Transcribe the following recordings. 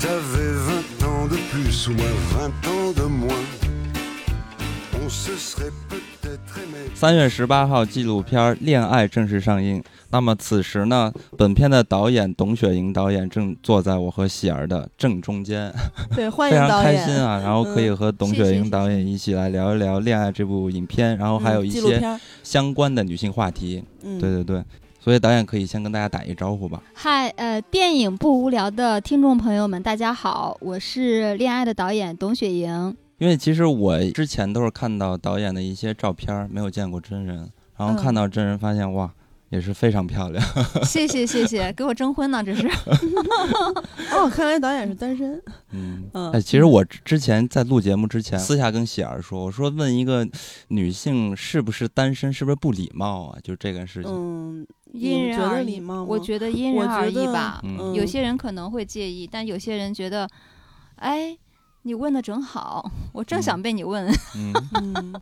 t'avais 20 ans de plus ou moins 20 ans de moins, on se serait peut-être aimé. 三月十八号，纪录片《恋爱》正式上映。那么此时呢，本片的导演董雪莹导演正坐在我和喜儿的正中间，对，欢非常迎导演。开心啊！然后可以嗯和董雪莹导演一起来聊一聊《恋爱》这部影片，然后还有嗯一些纪录片儿相关的女性话题。嗯，对对对，所以导演可以先跟大家打一招呼吧。嗨，呃，电影不无聊的听众朋友们，大家好，我是《恋爱》的导演董雪莹。因为其实我之前都是看到导演的一些照片儿，没有见过真人，然后嗯看到真人发现哇，也是非常漂亮。谢谢谢谢，给我征婚呢，这是。哦，看来导演是单身。嗯，嗯哎，其实我之之前在录节目之前，私下跟喜儿说，我说问一个女性是不是单身，是不是不礼貌啊？就这个事情。嗯，因人而异礼貌我觉得因人而异吧。嗯有些人可能会介意，但有些人觉得，哎，你问的正好，我正嗯想被你问。嗯，嗯，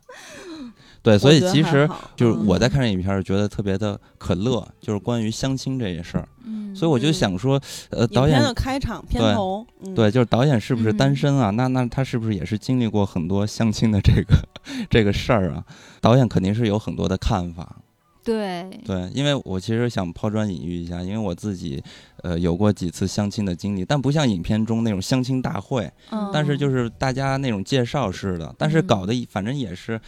对，所以其实就是我在嗯看这影片儿，觉得特别的可乐，就是关于相亲这些事儿。嗯，所以我就嗯想说，呃，导演的开场片对头，嗯对，就是导演是不是单嗯身啊？那那他是不是也是经历过很多相亲的这个 这个事儿啊？导演肯定是有很多的看法。对，对，因为我其实想抛砖引玉一下，因为我自己呃有过几次相亲的经历，但不像影片中那种相亲大会，嗯，但是就是大家那种介绍式的，但是嗯搞得反正也是。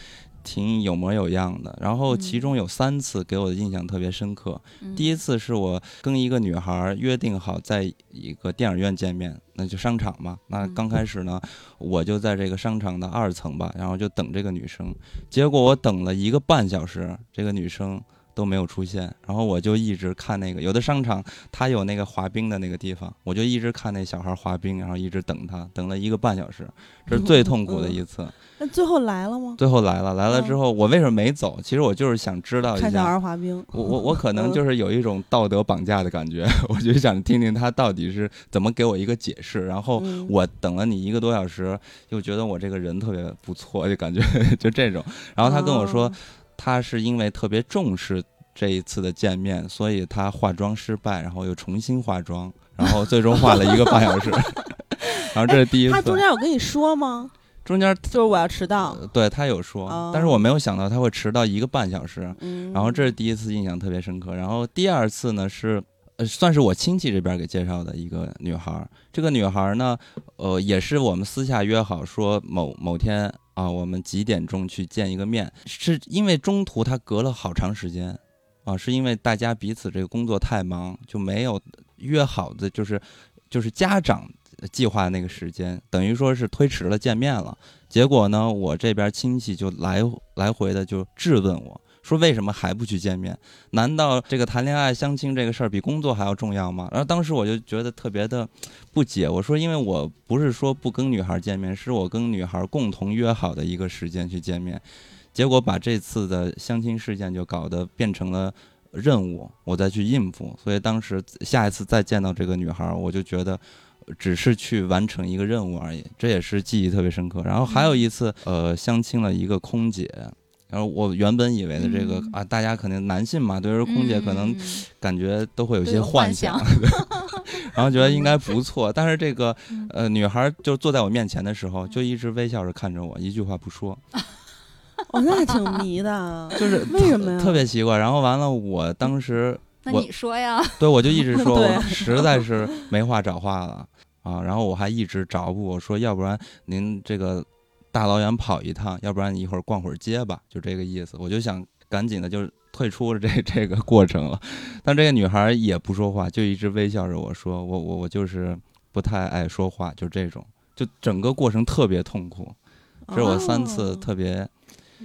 挺有模有样的，然后其嗯中有三次给我的印象特别深刻。嗯第一次是我跟一个女孩儿约定好在一个电影院见面，那就商场嘛。那嗯刚开始呢，我就在这个商场的二层吧，然后就等这个女生。结果我等了一个半小时，这个女生都没有出现，然后我就一直看那个有的商场它有那个滑冰的那个地方，我就一直看那小孩滑冰，然后一直等他，等了一个半小时，这是最痛苦的一次。那最后来了吗？最后来了，来了之嗯后，我为什么没走？其实我就是想知道一看小下。孩滑冰，我我我可嗯能就是有一种道德绑架的感觉，我就想听听他到底是怎么给我一个解释。然后嗯我等了你一个多小时，又觉得我这个人特别不错，就感觉 就这种。然后他跟我说哦，他是因为特别重视这一次的见面，所以他化妆失败，然后又重新化妆，然后最终化了一个半小时。然后这是第一次，他中间有跟你说吗？中间就是我要迟到。呃对他有说，哦但是我没有想到他会迟到一个半小时。嗯，然后这是第一次印象特别深刻，然后第二次呢是，呃，算是我亲戚这边给介绍的一个女孩儿。这个女孩儿呢，呃，也是我们私下约好说某某天啊，我们几点钟去见一个面，是因为中途他隔了好长时间，啊，是因为大家彼此这个工作太忙，就没有约好的，就是就是家长计划那个时间，等于说是推迟了见面了。结果呢，我这边亲戚就来来回的就质问我说，为什么还不去见面？难道这个谈恋爱相亲这个事儿比工作还要重要吗？然后当时我就觉得特别的不解，我说因为我不是说不跟女孩见面，是我跟女孩共同约好的一个时间去见面，结果把这次的相亲事件就搞得变成了。任务，我再去应付，所以当时下一次再见到这个女孩，我就觉得只是去完成一个任务而已，这也是记忆特别深刻。然后还有一次，呃，相亲了一个空姐，然后我原本以为的这个、嗯啊，大家肯定男性嘛，对于空姐可能感觉都会有一些幻幻想，然后觉得应该不错。但是这个嗯呃女孩就坐在我面前的时候，就一直微笑着看着我，一句话不说，哦，那还挺迷的，就是为什么呀？特别奇怪。然后完了，我当时我那你说呀？对我就一直说，我实在是没话找话了啊。然后我还一直找补我说，要不然您这个大老远跑一趟，要不然你一会儿逛会儿街吧，就这个意思。我就想赶紧的，就是退出了这 这个过程了。但这个女孩也不说话，就一直微笑着我说，我我我就是不太爱说话，就这种，就整个过程特别痛苦。这是我三次哦特别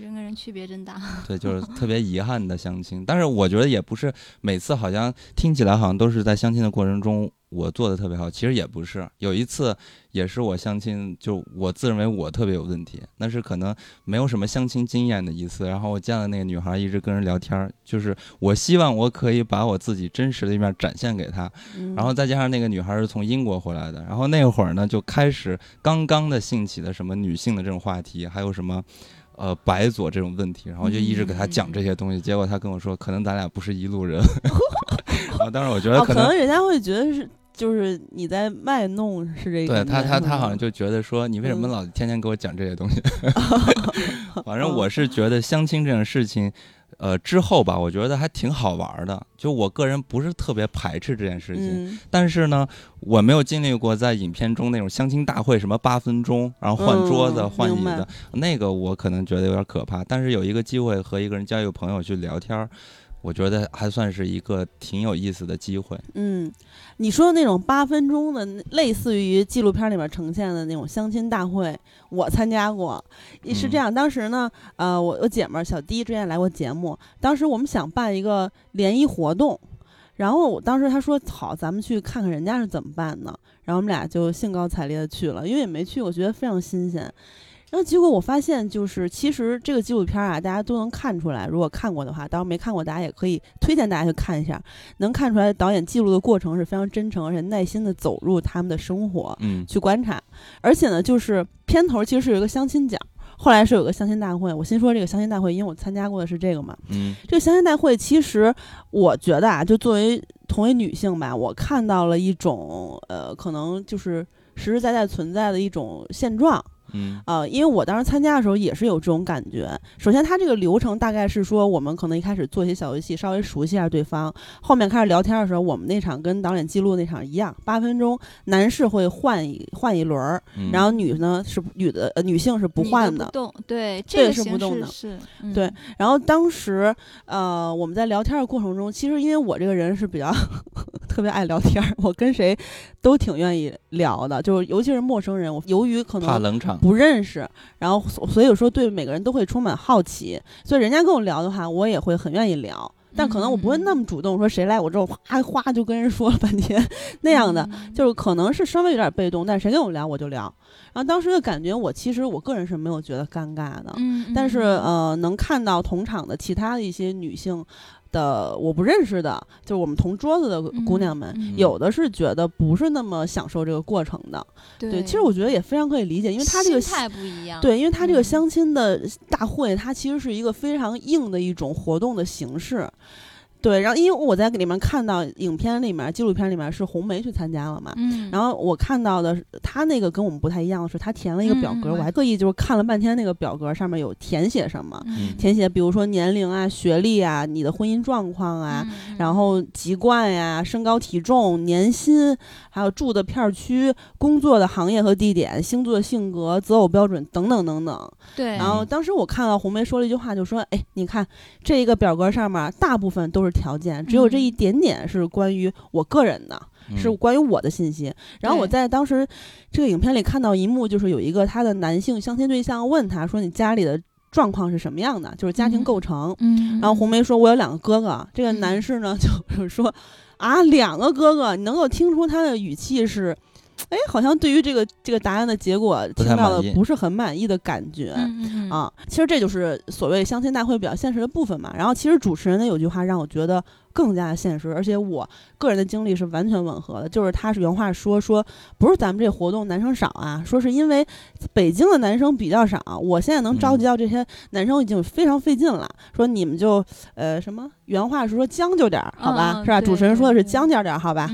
人跟人区别真大。对，就是特别遗憾的相亲。但是我觉得也不是每次好像听起来好像都是在相亲的过程中我做的特别好，其实也不是。有一次也是我相亲，就我自认为我特别有问题，那是可能没有什么相亲经验的一次。然后我见了那个女孩，一直跟人聊天儿，就是我希望我可以把我自己真实的一面展现给她。嗯然后再加上那个女孩是从英国回来的，然后那会儿呢就开始刚刚的兴起的什么女性的这种话题，还有什么。呃，白左这种问题，然后就一直给他讲这些东西，结果他跟我说，可能咱俩不是一路人。然后当时我觉得哦，可能人家会觉得是就是你在卖弄是这个对他，他他好像就觉得说，你为什么嗯老天天给我讲这些东西？反正我是觉得相亲这种事情，呃，之后吧，我觉得还挺好玩的。就我个人不是特别排斥这件事情，嗯但是呢，我没有经历过在影片中那种相亲大会，什么八分钟，然后换桌子、嗯换椅子，那个我可能觉得有点可怕。但是有一个机会和一个人交一个朋友去聊天儿，我觉得还算是一个挺有意思的机会。嗯，你说的那种八分钟的，类似于纪录片里面呈现的那种相亲大会，我参加过。是这嗯样，当时呢，呃，我我姐们儿小迪之前来过节目，当时我们想办一个联谊活动，然后我当时她说好，咱们去看看人家是怎么办的，然后我们俩就兴高采烈的去了，因为也没去我，觉得非常新鲜。然后结果我发现，就是其实这个纪录片啊，大家都能看出来。如果看过的话，当然没看过，大家也可以推荐大家去看一下。能看出来导演记录的过程是非常真诚，而且耐心的走入他们的生活嗯去观察。而且呢，就是片头其实是有一个相亲角，后来是有个相亲大会。我先说这个相亲大会，因为我参加过的是这个嘛。嗯这个相亲大会其实我觉得啊，就作为同为女性吧，我看到了一种呃，可能就是实实在在存在的一种现状。嗯呃，因为我当时参加的时候也是有这种感觉。首先，它这个流程大概是说，我们可能一开始做一些小游戏，稍微熟悉一下对方。后面开始聊天的时候，我们那场跟导演记录那场一样，八分钟，男士会换一换一轮儿，嗯，然后女呢是女的，呃，女性是不换的。不动，对，这个是不动的是，嗯对然后当时，呃，我们在聊天的过程中，其实因为我这个人是比较特别爱聊天儿，我跟谁都挺愿意聊的，就是尤其是陌生人，我由于可能怕冷场。不认识，然后所所以说对每个人都会充满好奇，所以人家跟我聊的话，我也会很愿意聊。但可能我不会那么主动说谁来我这哗哗就跟人说了半天那样的，嗯就是可能是稍微有点被动，但谁跟我聊我就聊。然后当时的感觉，我其实我个人是没有觉得尴尬的，嗯，但是嗯呃，能看到同场的其他的一些女性的我不认识的，就是我们同桌子的姑娘们，嗯有的是觉得不是那么享受这个过程的。对，对，其实我觉得也非常可以理解，因为他这个心态不一样，对，因为他这个嗯相亲的大会，它其实是一个非常硬的一种活动的形式。对，然后因为我在里面看到影片里面、纪录片里面是红梅去参加了嘛，嗯，然后我看到的是他那个跟我们不太一样的是，他填了一个表格，我还特意就是看了半天那个表格上面有填写什么，嗯。填写比如说年龄啊、学历啊、你的婚姻状况啊，嗯然后籍贯呀、身高体重、年薪，还有住的片儿区、工作的行业和地点、星座性格、择偶标准等等等等。对，然后当时我看到红梅说了一句话，就说：“哎，你看这一个表格上面大部分都是条件，只有这嗯一点点是关于我个人的，是嗯关于我的信息。”然后我在当时这个影片里看到一幕，就是有一个他的男性相亲对象问他说：“你家里的状况是什么样的？就是家庭嗯构成。嗯，然后红梅说：“我有两个哥哥。”这个嗯男士呢，就是 说：“啊，两个哥哥，你能够听出他的语气是，哎，好像对于这个这个答案的结果听到的不是很满意的感觉。嗯嗯嗯，啊，其实这就是所谓相亲大会比较现实的部分嘛。然后，其实主持人呢有句话让我觉得更加的现实，而且我个人的经历是完全吻合的。就是他是原话说说，不是咱们这活动男生少啊，说是因为北京的男生比较少，我现在能召集到这些男生已经非常费劲了。说你们就呃什么原话是说将就点儿，好吧，是吧？主持人说的是将就点儿，好吧。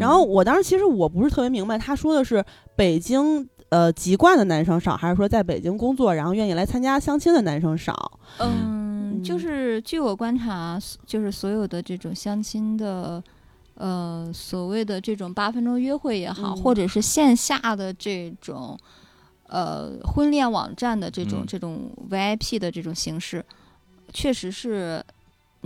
然后我当时其实我不是特别明白，他说的是北京呃籍贯的男生少，还是说在北京工作然后愿意来参加相亲的男生少？嗯，就嗯。是据我观察，就是所有的这种相亲的，呃，所谓的这种八分钟约会也好，嗯。或者是线下的这种，呃，婚恋网站的这种、嗯。这种 VIP 的这种形式，确实是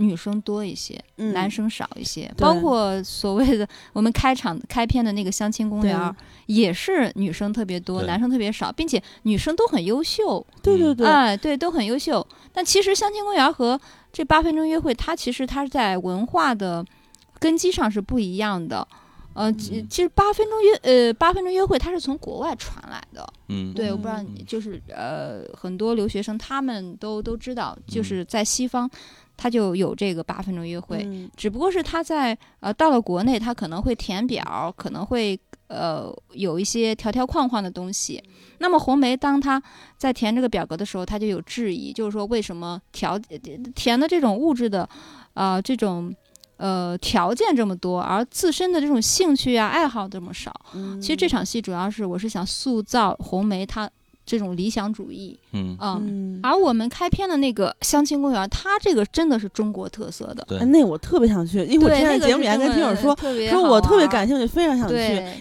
女生多一些，嗯男生少一些。包括所谓的我们开场开篇的那个相亲公园，也是女生特别多，男生特别少，并且女生都很优秀。对对对，哎，对，都很优秀。但其实相亲公园和这八分钟约会，它其实它在文化的根基上是不一样的。呃，其嗯其实八分钟约呃八分钟约会，它是从国外传来的。嗯，对，我不知道嗯你就是呃很多留学生他们都都知道，就嗯是在西方，它就有这个八分钟约会。嗯只不过是他在呃到了国内，他可能会填表，可能会呃有一些条条框框的东西。那么红梅当他在填这个表格的时候，他就有质疑，就是说为什么条填的这种物质的，呃这种呃条件这么多，而自身的这种兴趣啊爱好这么少。嗯其实这场戏主要是我是想塑造红梅她这种理想主义，嗯，嗯。嗯，而我们开篇的那个相亲公园，它这个真的是中国特色的。对哎，那我特别想去，因为我对，之前那节目里还跟听友说，说我特别感兴趣，非常想去，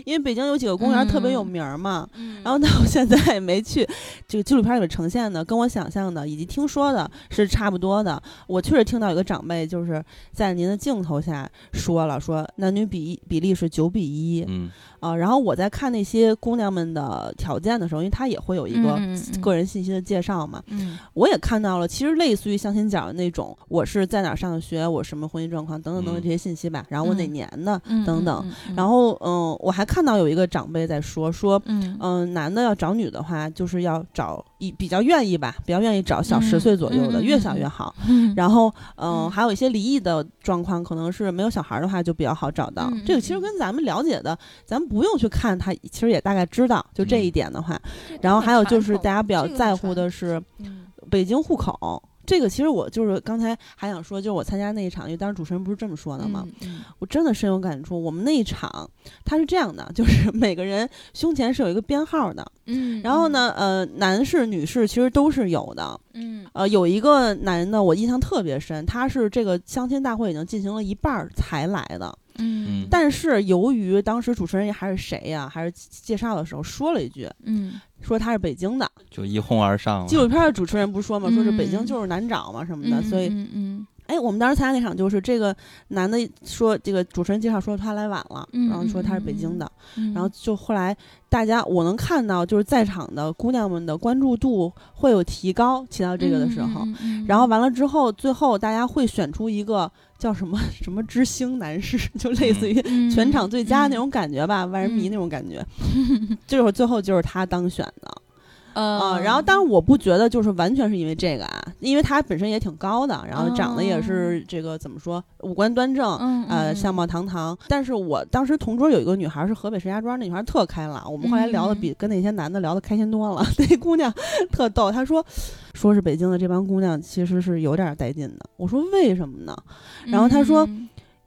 因为北京有几个公园特别有嗯名儿嘛。嗯然后呢，我现在也没去。这个纪录片里面呈现的，跟我想象的以及听说的是差不多的。我确实听到有个长辈就是在您的镜头下说了，说男女比比例是九比一嗯啊。然后我在看那些姑娘们的条件的时候，因为她也会有一个个人信息的介绍嘛，嗯。我也看到了，其实类似于相亲角的那种，我是在哪上的学，我什么婚姻状况等等等等嗯。这些信息吧，然后我哪嗯年的嗯等等。，然后，嗯，我还看到有一个长辈在说说，嗯。嗯，男的要找女的话，就是要找一比较愿意吧，比较愿意找小十嗯岁左右的，越小嗯越好。嗯然后，嗯，嗯还有一些离异的状况，可能是没有小孩的话就比较好找到。嗯这个其实嗯跟咱们了解的，咱们不用去看他，其实也大概知道。就这一嗯点的话，这然后还有就是大家比较在乎的是嗯北京户口。这个其实我就是刚才还想说，就是我参加那一场，因为当时主持人不是这么说的吗？我真的深有感触。我们那一场，他是这样的，就是每个人胸前是有一个编号的，嗯，然后呢，呃，男士、女士其实都是有的。嗯？呃，有一个男的，我印象特别深，他是这个相亲大会已经进行了一半儿才来的，嗯但是由于当时主持人还是谁呀、还是介绍的时候说了一句，嗯说他是北京的。就一哄而上了。纪录片的主持人不是说嘛，说是北京嗯就是难找嘛什么嗯的，所以嗯嗯哎，我们当时参加那场就是这个男的说，这个主持人介绍说他来晚了，嗯然后说他是北京的，嗯，然后就后来大家我能看到就是在场的姑娘们的关注度会有提高，提到这个的时候，然后完了之后，最后大家会选出一个叫什么什么知星男士，就类似于嗯全场最佳那种感觉吧，万人迷那种感觉，这会儿最后就是他当选的。啊、呃，然后当然我不觉得就是完全是因为这个啊，因为他本身也挺高的，然后长得也是这个怎么说，五官端正，嗯呃，相貌堂堂。但是我当时同桌有一个女孩是河北石家庄，那女孩特开朗，我们后来聊的嗯比跟那些男的聊的开心多了。那姑娘 特逗，她说说是北京的这帮姑娘其实是有点带劲的。我说为什么呢？然后她说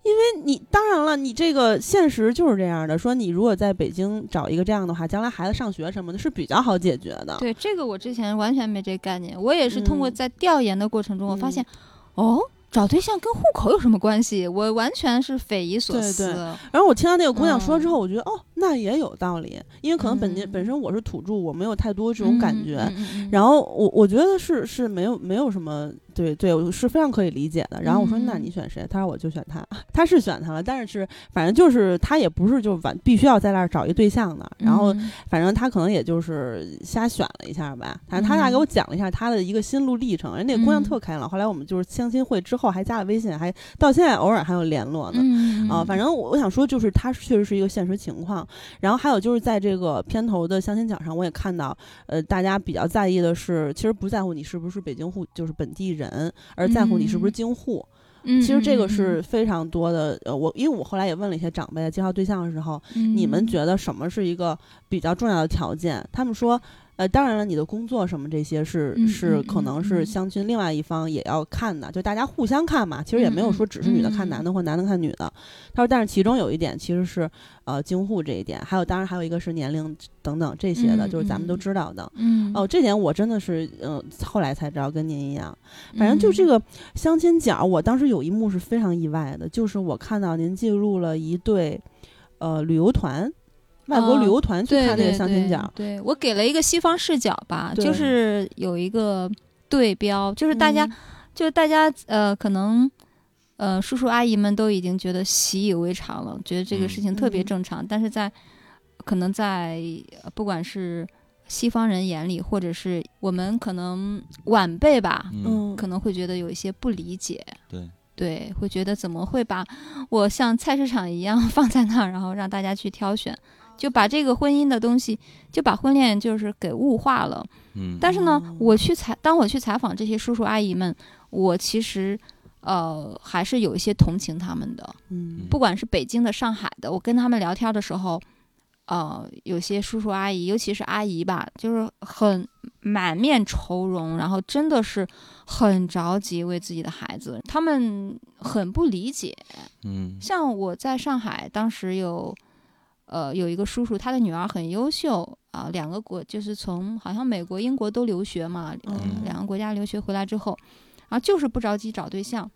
嗯你当然了，你这个现实就是这样的。说你如果在北京找一个这样的话，将来孩子上学什么的是比较好解决的。对这个我之前完全没这概念，我也是通过嗯在调研的过程中，我发嗯现，哦，找对象跟户口有什么关系？我完全是匪夷所思。对然后我听到那个姑娘说之嗯后，我觉得哦，那也有道理，因为可能本地、嗯本身我是土著，我没有太多这种感觉。嗯嗯嗯然后我我觉得是是没有没有什么对对，我是非常可以理解的。然后我说、嗯那你选谁？他说我就选他，他是选他了，但是是反正就是他也不是就完必须要在那儿找一对象的。然后嗯反正他可能也就是瞎选了一下吧，反正他俩给我讲了一下他的一个心路历程。人那姑娘嗯特开朗，后来我们就是相亲会之后还加了微信，还到现在偶尔还有联络呢。嗯啊，反正我我想说，就是他确实是一个现实情况。然后还有就是在这个片头的相亲角上，我也看到，呃，大家比较在意的是，其实不在乎你是不是北京户，就是本地人，而在乎你是不是嗯京户。嗯其实这个嗯是非常多的。呃，我因为我后来也问了一些长辈介绍对象的时候，嗯你们觉得什么是一个比较重要的条件？他们说。呃，当然了，你的工作什么这些是、嗯是可能是嗯相亲另外一方也要看的，就大家互相看嘛。其实也没有嗯说只是女的看嗯男的或男的看女的。他说，但是其中有一点其实是呃京沪这一点，还有当然还有一个是年龄等等这些的，嗯就是咱们都嗯知道的。嗯哦，这点我真的是嗯、后来才知道，跟您一样。反正就这嗯个相亲角，我当时有一幕是非常意外的，就是我看到您记录了一对呃旅游团，外国哦旅游团去对看那个相亲角。对我给了一个西方视角吧，就是有一个对标，就是大家、嗯就是大家呃可能。呃，叔叔阿姨们都已经觉得习以为常了，觉得这个事情特别嗯正常。但是在可能在呃不管是西方人眼里，或者是我们可能晚辈吧，嗯，嗯，可能会觉得有一些不理解。对，对，会觉得怎么会把我像菜市场一样 放在那儿，然后让大家去挑选，就把这个婚姻的东西，就把婚恋就是给物化了。嗯，但是呢哦，我去采，当我去采访这些叔叔阿姨们，我其实。呃，还是有一些同情他们的，嗯不管是北京的、上海的，我跟他们聊天的时候，呃，有些叔叔阿姨，尤其是阿姨吧，就是很满面愁容，然后真的是很着急为自己的孩子，他们很不理解。嗯像我在上海，当时有，呃，有一个叔叔，他的女儿很优秀啊、两个国就是从好像美国、英国都留学嘛，两个国家留学回来之后，然后就是不着急找对象。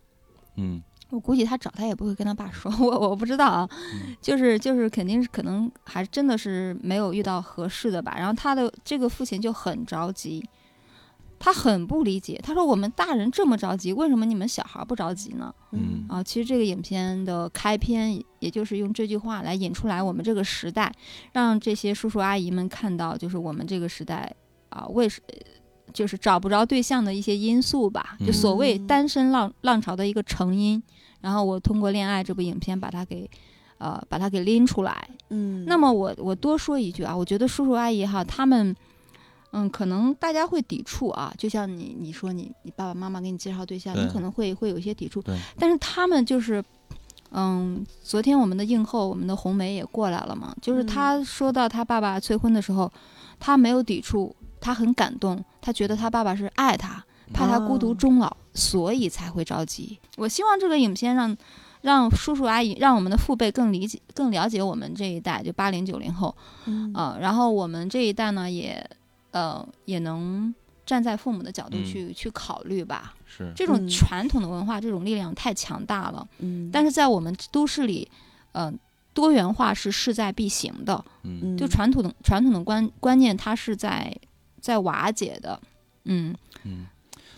嗯我估计他找他也不会跟他爸说，我我不知道啊，嗯就是就是肯定是可能还真的是没有遇到合适的吧。然后他的这个父亲就很着急，他很不理解，他说我们大人这么着急，为什么你们小孩不着急呢？嗯啊，其实这个影片的开篇，也就是用这句话来引出来我们这个时代，让这些叔叔阿姨们看到，就是我们这个时代啊，为什就是找不着对象的一些因素吧，就所谓嗯单身浪浪潮的一个成因。然后我通过《恋爱》这部影片把它给，呃，把它给拎出来。嗯，那么我我多说一句啊，我觉得叔叔阿姨哈，他们，嗯，可能大家会抵触啊，就像你你说你你爸爸妈妈给你介绍对象，你可能会会有一些抵触对，但是他们就是。嗯，昨天我们的映后，我们的红梅也过来了嘛。就是嗯他说到他爸爸催婚的时候，他没有抵触，他很感动，他觉得他爸爸是爱他，怕他孤独哦终老，所以才会着急。我希望这个影片让让叔叔阿姨，让我们的父辈更理解、更了解我们这一代，就八零九零后，嗯呃，然后我们这一代呢，也呃也能站在父母的角度嗯。去、去考虑吧。是。这种嗯。传统的文化，这种力量太强大了，嗯，但是在我们都市里，呃，多元化是势在必行的。嗯。嗯。就传统的传统的观观念，它是在在瓦解的。嗯。嗯，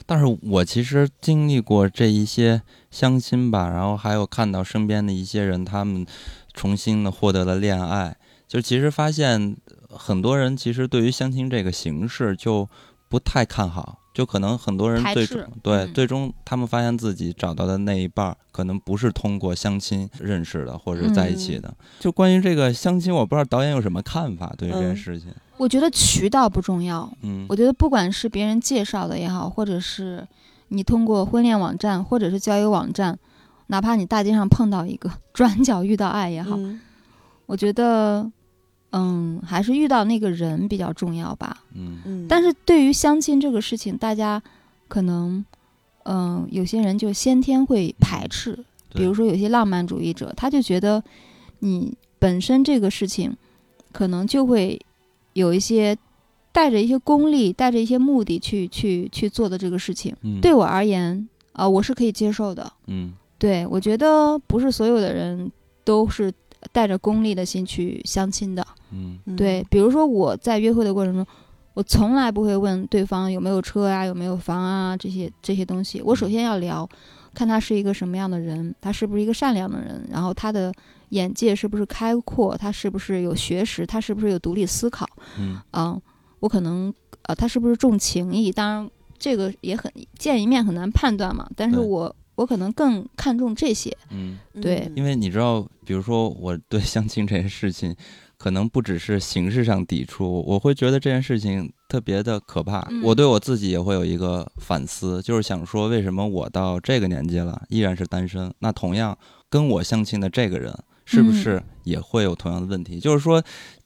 但是我其实经历过这一些相亲吧，然后还有看到身边的一些人，他们重新的获得了恋爱，就其实发现很多人其实对于相亲这个形式就不太看好，就可能很多人最终对、嗯。最终他们发现自己找到的那一半儿可能不是通过相亲认识的或者在一起的。就关于这个相亲，我不知道导演有什么看法对于这件嗯事情。我觉得渠道不重要，嗯。我觉得不管是别人介绍的也好，或者是你通过婚恋网站或者是交友网站，哪怕你大街上碰到一个转角遇到爱也好，嗯。我觉得，嗯，还是遇到那个人比较重要吧。嗯。嗯，但是对于相亲这个事情，大家可能，嗯、有些人就先天会排斥，比如说有些浪漫主义者，他就觉得你本身这个事情，可能就会有一些带着一些功利、带着一些目的去去去做的这个事情。嗯。对我而言，啊、我是可以接受的。嗯。对我觉得不是所有的人都是带着功利的心去相亲的。嗯嗯对，比如说我在约会的过程中，我从来不会问对方有没有车啊、有没有房啊这些这些东西。我首先要聊，看他是一个什么样的人，他是不是一个善良的人，然后他的眼界是不是开阔，他是不是有学识，他是不是有独立思考。嗯嗯，我可能呃，他是不是重情义？当然，这个也很见一面很难判断嘛。但是对我我可能更看重这些。嗯。对嗯因为你知道，比如说我对相亲这件事情，可能不只是形式上抵触，我会觉得这件事情特别的可怕。嗯我对我自己也会有一个反思，就是想说，为什么我到这个年纪了依然是单身？那同样跟我相亲的这个人，是不是也会有同样的问题？就是说。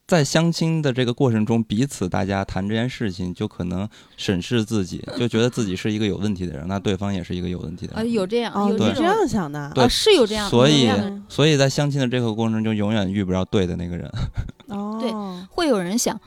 在相亲的这个过程中，彼此大家谈这件事情，就可能审视自己，就觉得自己是一个有问题的人，那对方也是一个有问题的呃，人。有这样，哦，有这样想的，对啊，是有这样，所以所以在相亲的这个过程中，就永远遇不着对的那个人。哦，对会有人想，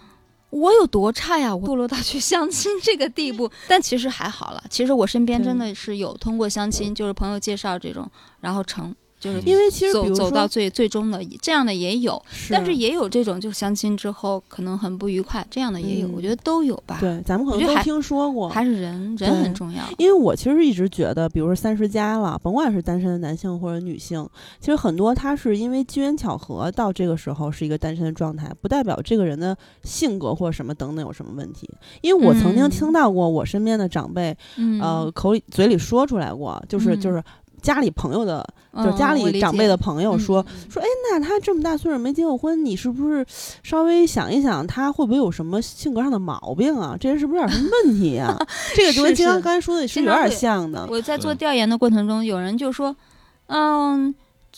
我有多差呀？我堕落到去相亲这个地步，但其实还好了。其实我身边真的是有通过相亲，就是朋友介绍这种，然后成就是因为其实比如走走到最最终的这样的也有，是，但是也有这种就相亲之后可能很不愉快，这样的也有，嗯我觉得都有吧。对，咱们可能都听说过，还是人人很重要。因为我其实一直觉得，比如说三十加了，甭管是单身的男性或者女性，其实很多他是因为机缘巧合到这个时候是一个单身的状态，不代表这个人的性格或者什么等等有什么问题。因为我曾经嗯听到过我身边的长辈，嗯，呃，口里嘴里说出来过，就是嗯就是家里朋友的，嗯，就是家里长辈的朋友说，说，哎，那他这么大岁数没结过婚，你是不是稍微想一想，他会不会有什么性格上的毛病啊？这人是不是有点什么问题呀、这个就跟金刚刚才说的是有点像的。我在做调研的过程中，有人就说，嗯，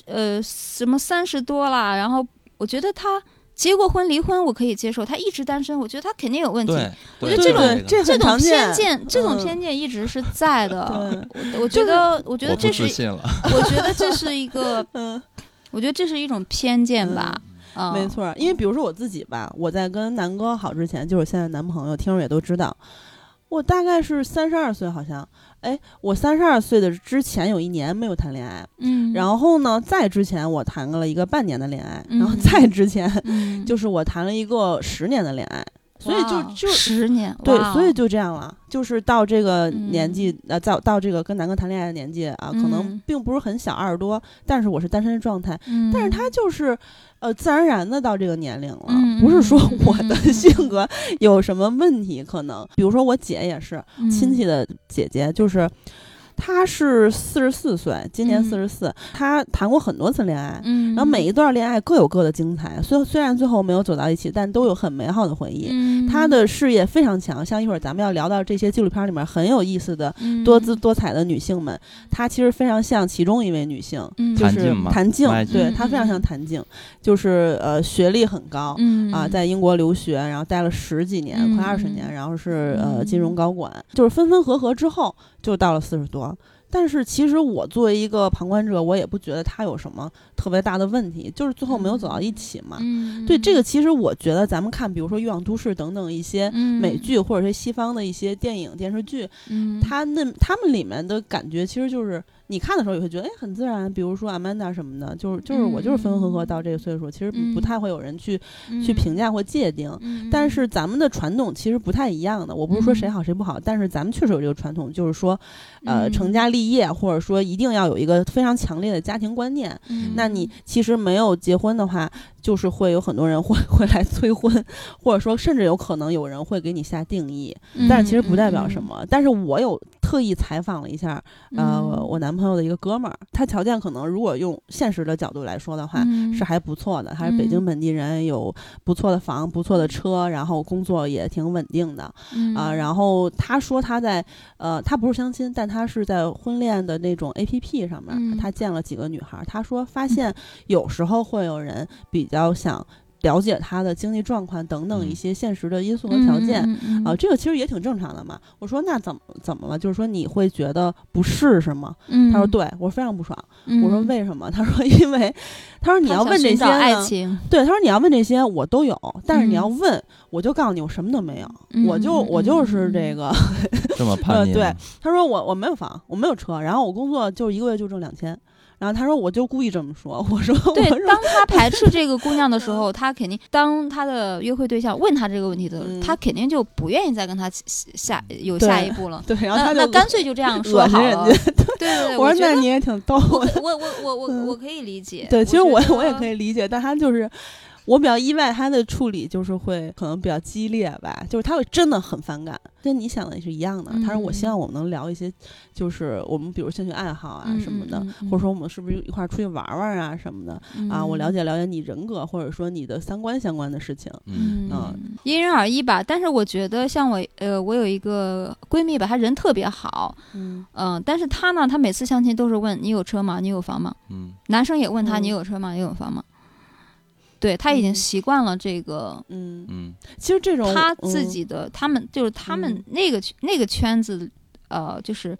呃，什么三十多了，然后我觉得他结过婚离婚我可以接受，他一直单身，我觉得他肯定有问题。我觉得这种这这种偏见，这种嗯偏见一直是在的。对，我我觉得，我觉得这是。我觉得这是一个，嗯，我觉得这是一种偏见吧。啊，没错儿，因为比如说我自己吧，我在跟南哥好之前，就是我现在男朋友，听众也都知道，我大概是三十二岁，好像，哎，我三十二岁的之前有一年没有谈恋爱，嗯，然后呢，在之前我谈了一个半年的恋爱，然后嗯再之前嗯，就是我谈了一个十年的恋爱，所以就就十年，对所以就这样了，就是到这个年嗯纪，呃，到到这个跟南哥谈恋爱的年纪啊，可能嗯。并不是很小，二十多，但是我是单身的状态，嗯，但是他就是，呃，自然而然的到这个年龄了，嗯不是说我的嗯性格有什么问题，可能，比如说我姐也是嗯亲戚的姐姐，就是。她是四十四岁，今年嗯。四十四，她谈过很多次恋爱，嗯，然后每一段恋爱各有各的精彩，虽虽然最后没有走到一起，但都有很美好的回忆。嗯，她的事业非常强，像一会儿咱们要聊到这些纪录片里面很有意思的嗯。多姿多彩的女性们，她其实非常像其中一位女性，嗯。就是谭静对她非常嗯像谭静，就是呃学历很高。嗯。啊，在英国留学，然后待了十几年，嗯。快二十年，嗯然后是呃嗯。金融高管，就是分分合合之后，就到了四十多。但是其实我作为一个旁观者，我也不觉得他有什么特别大的问题，就是最后没有走到一起嘛。嗯，对这个，其实我觉得咱们看，比如说《欲望都市》等等一些嗯美，剧，或者是西方的一些电影电视剧，嗯，它那他们里面的感觉，其实就是你看的时候也会觉得哎很自然。比如说阿曼达什么的，就是就是我就是分分合合到这个岁数，其实不太会有人去嗯去评，价或界定。嗯但是咱们的传统其实不太一样的，我不是说谁嗯好谁不好，但是咱们确实有这个传统，就是说，呃，嗯成家立业，或者说一定要有一个非常强烈的家庭观念。嗯那你其实没有结婚的话，就是会有很多人会会来催婚，或者说甚至有可能有人会给你下定义，嗯但是其实不代表什，么。但是我有特意采访了一下，呃，嗯我男朋友的一个哥们儿，他条件可能如果用现实的角度来说的话，嗯。是还不错的，他是北京嗯本地人，有不错的房、不错的车，然后工作也挺稳定的。啊、然后他说他在呃，他不是相亲，但他是在婚恋的那种 A P P 上面，嗯。他见了几个女孩儿，他说发现有时候会有人比较想了解他的经济状况等等一嗯些现实的因素和条件。嗯啊，，这个其实也挺正常的嘛。我说那怎么怎么了？就是说你会觉得不适是吗？嗯他说，对我非常不爽。嗯我说为什么？他说因为，他说你要问这些呢，情，对，他说你要问这些我都有，但是你要嗯问，我就告诉你我什么都没有，嗯我就嗯我就嗯嗯是这个。这么呃叛逆吗，对他说我我没有房，我没有车，然后我工作就一个月就挣两千。然后他说我就故意这么说，我说对，当他排斥这个姑娘的时候，他肯定当他的约会对象问他这个问题的，嗯他肯定就不愿意再跟他下有下一步了。对，然后那他就那干脆就这样说恶心好了。人家。对对对，我说那你也挺逗我的。我我我我可以理解。对，其实我我也可。以理解，但他就是我比较意外，他的处理就是会可能比较激烈吧，就是他会真的很反感，跟你想的也是一样的。他说我希望我们能聊一些，就是我们比如兴趣爱好啊嗯什么的，或者说我们是不是一块儿出去玩玩啊什么的、啊，我了解了解你人格或者说你的三观相关的事情。嗯因人而异吧。但是我觉得，像我，呃，我有一个闺蜜吧，她人特别好，嗯嗯、但是她呢，她每次相亲都是问你有车吗？你有房吗？嗯男生也问她嗯你有车吗？你有房吗？对他已经嗯。习惯了这个，嗯，嗯。其实这种他自嗯。己的，他们就是他们嗯。那个圈那个圈子，呃，就是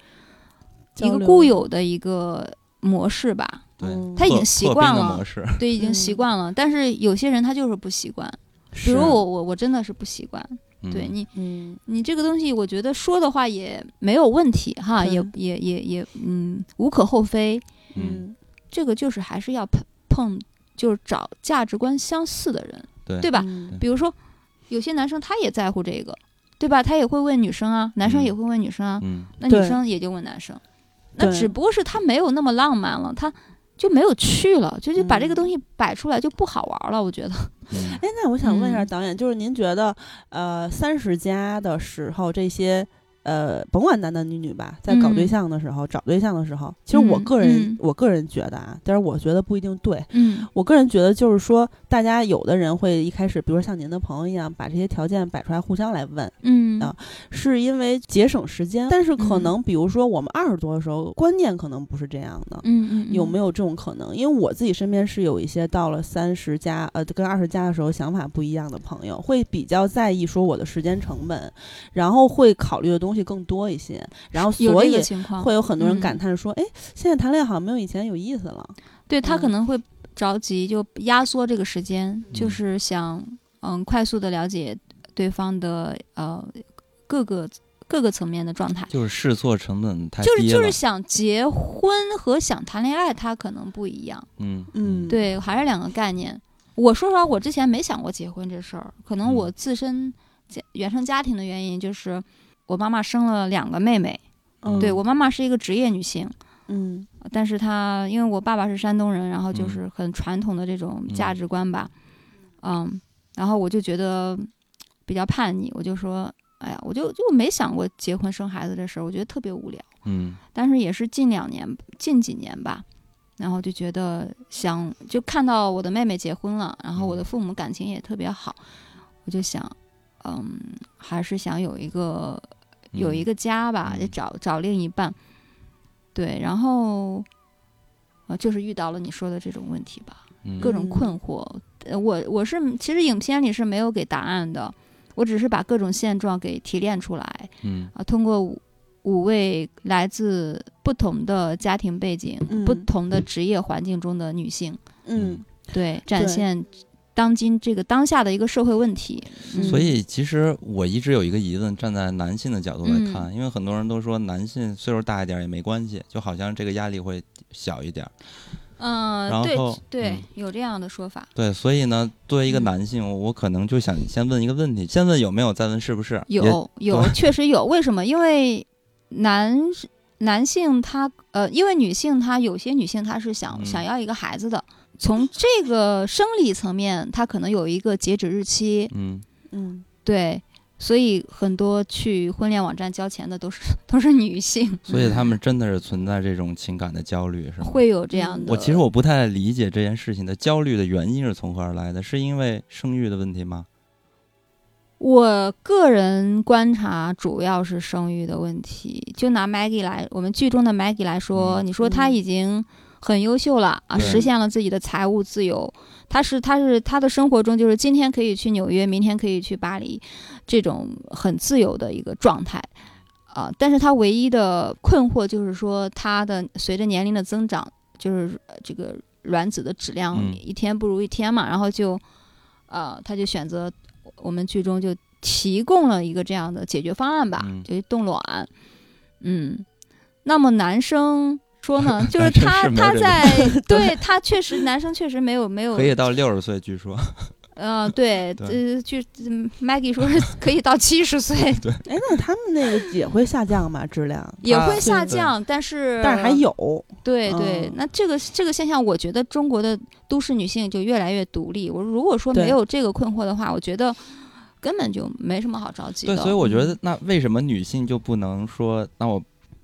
一个固有的一个模式吧。对。嗯，他已经习惯了。模式，对，已经习嗯惯了。但是有些人他就是不习惯，比如我，我我真的是不习惯。嗯。对你，嗯。你这个东西，我觉得说的话也没有问题哈，也也也也嗯无可厚非。嗯。嗯。这个就是还是要碰碰，就是找价值观相似的人，对对吧？嗯比如说有些男生他也在乎这个，对吧？他也会问女生啊，男生嗯也会问女生啊，嗯那女生也就问男生。那只不过是他没有那么浪漫了，他就没有去了，就就把这个嗯东西摆出来就不好玩了。我觉得，嗯哎，那我想问一下嗯导演，就是您觉得，呃，三十加的时候，这些呃，甭管男男女女吧，在搞对嗯象的时候，找对象的时候，其实我嗯个人，嗯我个人觉得啊，但是我觉得不一定对。嗯我个人觉得就是说，大家有的人会一开始，比如说像您的朋友一样，把这些条件摆出来，互相来问，嗯啊是因为节省时间。但是可嗯能，比如说我们二十多的时候，观念可能不是这样的。嗯嗯，有？有没有这种可能？因为我自己身边是有一些到了三十加，呃，跟二十加的时候想法不一样的朋友，会比较在意说我的时间成本，然后会考虑的东西更多一些，然后所以个情况，会有很多人嗯感叹说，哎、现在谈恋爱好像没有以前有意思了。对他可嗯能会着急，就压缩这个时间，就嗯是想嗯快速的了解对方的呃各个各个层面的状态。就是试错成本太就是低了。就是想结婚和想谈恋爱，它可能不一样，嗯嗯对，还是两个概念。我说实话，我之前没想过结婚这事儿，可能嗯我自身家原生家庭的原因，就是我妈妈生了两个妹妹，嗯，对我妈妈是一个职业女性，嗯。但是她因为我爸爸是山东人，然后就嗯。是很传统的这种嗯价值观吧，嗯，然后我就觉得比较叛逆，我就说，哎呀，我就就没想过结婚生孩子这事儿，我觉得特别无聊。嗯。但是也是近两年、近几年吧，然后就觉得想就看到我的妹妹结婚了，然后我的父母感情也特别好，我就想，嗯，还是想有一个有一个家吧，嗯。就找找另一半。对，然后呃，就是遇到了你说的这种问题吧，嗯。各种困惑。呃，我我是其实影片里是没有给答案的，我只是把各种现状给提炼出来。嗯。啊，通过五五位来自不同的家庭背景、嗯。不同的职业环境中的女性，嗯。对，展现当今这个当下的一个社会问题。嗯所以其实我一直有一个疑问，站在男性的角度来嗯看，因为很多人都说男性岁数大一点也没关系，就好像这个压力会小一点。嗯、对然后对、嗯有这样的说法。对，所以呢，作为一个嗯男性，我可能就想先问一个问题，先问有没有，再问是不是。有有，确实有。为什么？因为男男性他呃，因为女性她有些女性她是想、嗯想要一个孩子的，从这个生理层面，它可能有一个截止日期，嗯嗯对，所以很多去婚恋网站交钱的都是都是女性，所以他们真的是存在这种情感的焦虑，是吗？会有这样的。我其实我不太理解这件事情的焦虑的原因是从何而来的，是因为生育的问题吗？我个人观察主要是生育的问题。就拿 Maggie 来，我们剧中的 Maggie 来说，嗯你说她嗯已经很优秀了啊，实现了自己的财务自由。他是他是他的生活中就是今天可以去纽约，明天可以去巴黎，这种很自由的一个状态。啊，但是他唯一的困惑就是说，他的随着年龄的增长，就是呃这个卵子的质量嗯一天不如一天嘛，然后就，呃，他就选择我们剧中就提供了一个这样的解决方案吧，嗯就是冻卵。嗯，那么男生说呢，就是他他在 对他确实男生确实没有没有可以到六十岁，据说。呃对对呃据嗯 Maggie 说是可以到七十岁哎，那他们那个也会下降吗？质量？也会下降，但是但是还有，对对，嗯那这个这个现象，我觉得中国的都市女性就越来越独立。我如果说没有这个困惑的话，我觉得根本就没什么好着急的。对，所以我觉得嗯，那为什么女性就不能说，那我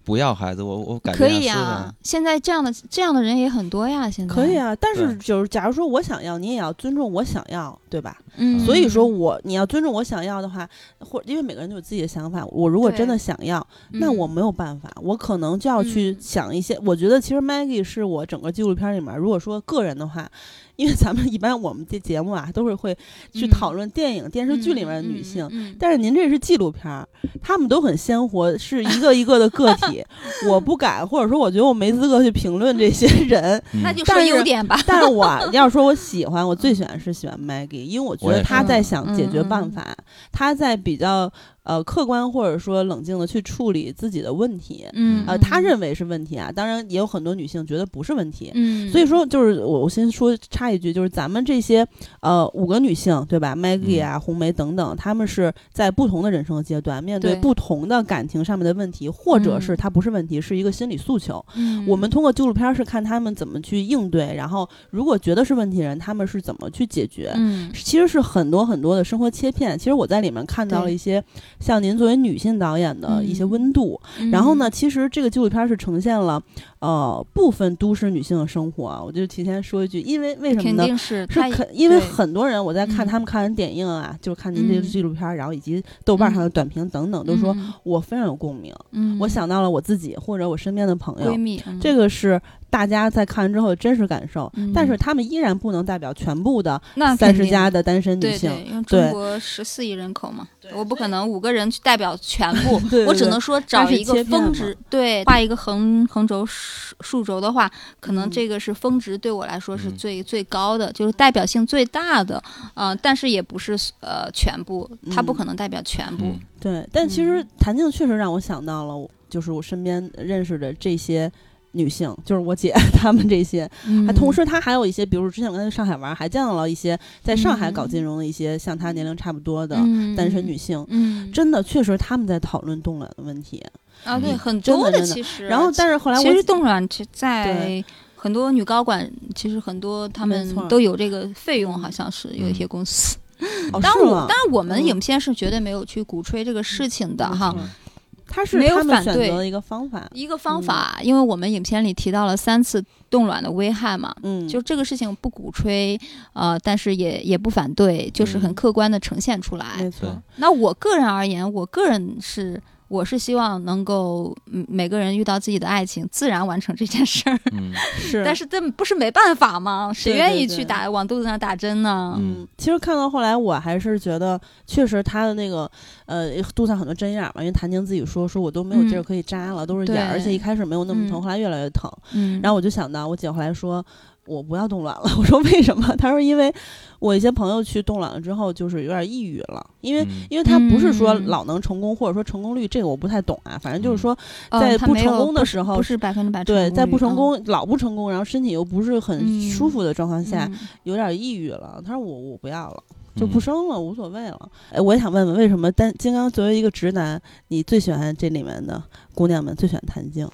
不要孩子，我我感觉可以啊？。现在这样的这样的人也很多呀，现在可以，啊。但是就是，假如说我想要，你也要尊重我想要，对吧？嗯，所以说我你要尊重我想要的话，或因为每个人都有自己的想法。我如果真的想要，那嗯我没有办法，我可能就要去嗯想一些。我觉得其实 Maggie 是我整个纪录片里面，如果说个人的话，因为咱们一般我们这节目啊都是会去嗯讨论电影、电视剧里面的女性。嗯，嗯嗯但是您这是纪录片儿，她们都很鲜活，是一个一个的个体。我不敢，或者说我觉得我没资格去评论这些人。嗯那就说但是优点吧。但是我 要说我喜欢，我最喜欢是喜欢 Maggie，因为我觉得她在想解决办法，她在比较呃客观或者说冷静的去处理自己的问题。嗯，呃，她认为是问题啊，当然也有很多女性觉得不是问题。嗯，所以说，就是我我先说插一句，就是咱们这些呃五个女性，对吧？Maggie 嗯啊、红梅等等，她们是在不同的人生阶段，面对对不同的感情上面的问题，或者是嗯她不是问问题，是一个心理诉求。嗯我们通过纪录片儿是看她们怎么去应对，然后如果觉得是问题人，他们是怎么去解决。嗯其实是很多很多的生活切片。其实我在里面看到了一些像您作为女性导演的一些嗯温度。嗯然后呢，其实这个纪录片是呈现了呃部分都市女性的生活啊。我就提前说一句，因为为什么肯？定是是肯，因为很多人我在看嗯他们看完电影啊，就是看您这个嗯纪录片儿，然后以及豆瓣上的短评等等，都说嗯我非常有共鸣，嗯我想到了我自己或者我身边的朋友闺，蜜，嗯这个是大家在看完之后的真实感受。嗯但是他们依然不能代表全部的三十加的单身女性。对对，因为对中国十四亿人口嘛，我不可能五个人去代表全部，对对对我只能说找一个峰值，对，画一个横横轴竖竖轴的话，可能嗯这个是峰值对我来说是嗯最、最高的，就是代表性最大的，呃，但是也不是呃全部，它不嗯可能代表全部。嗯对，但其实嗯谭静确实让我想到了，就是我身边认识的这些女性，就是我姐 她们这些。嗯还同时，她还有一些，比如之前我跟她去上海玩，还见到了一些在上海搞嗯金融的一些像她年龄差不多的嗯单身女性。嗯，真的，确实他们在讨论冻卵的问题。啊，对，嗯很多的其实。然后，但是后来我其实冻卵其在很多女高管，其实很多他们都有这个费用，好像是有一些公司。哦 当然我是吗当然我们嗯影片是绝对没有去鼓吹这个事情的哈。没错她是没有反对选择的一个方法。一个方法，因为我们影片里提到了三次冻卵的危害嘛，嗯，就这个事情不鼓吹，呃，但是也也不反对，就是很嗯客观的呈现出来。没错。那我个人而言，我个人是。我是希望能够，嗯，每个人遇到自己的爱情，自然完成这件事儿。嗯 是，但是这不是没办法吗？谁愿意去打往肚子上打针呢？嗯，其实看到后来，我还是觉得，确实他的那个呃肚子上很多针眼儿嘛，因为谭晶自己说说我都没有地儿嗯可以扎了，都是眼儿，而且一开始没有那么疼，嗯后来越来越疼。嗯，然后我就想到，我姐后来说。我不要冻卵了，我说为什么？他说因为我一些朋友去冻卵了之后，就是有点抑郁了，因为、嗯因为他不是说嗯老能成功，或者说成功率这个我不太懂啊，反正就是嗯说呃在不成功的时候不是百分之百对，在不成嗯功、老不成功，然后身体又不是很嗯舒服的状况下，嗯有点抑郁了。他说我我不要了。就嗯不生了，无所谓了。哎，我也想问问，为什么单金刚作为一个直男，你最喜欢这里面的姑娘们最喜欢谭静？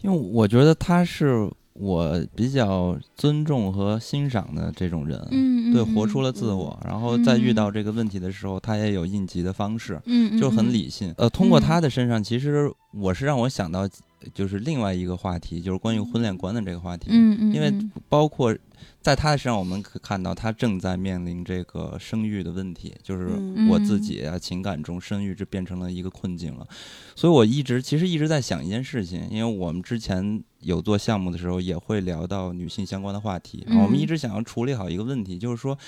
因为我觉得她是我比较尊重和欣赏的这种人，嗯，对，嗯活出了自嗯我，然后在遇嗯到这个问题的时候，他也有应急的方式，就很嗯。理性。呃，通过嗯他的身上，其实我是让我想到，就是另外一个话题，就是关于婚恋观的这个话题，嗯嗯，因为嗯。包括在他的身上，我们可看到他正在面临这个生育的问题，就是嗯。我自己啊情感中生育这变成了一个困境了，所以我一直其实一直在想一件事情，因为我们之前有做项目的时候也会聊到女性相关的话题，我们一嗯直想要处理好一个问题，就是说。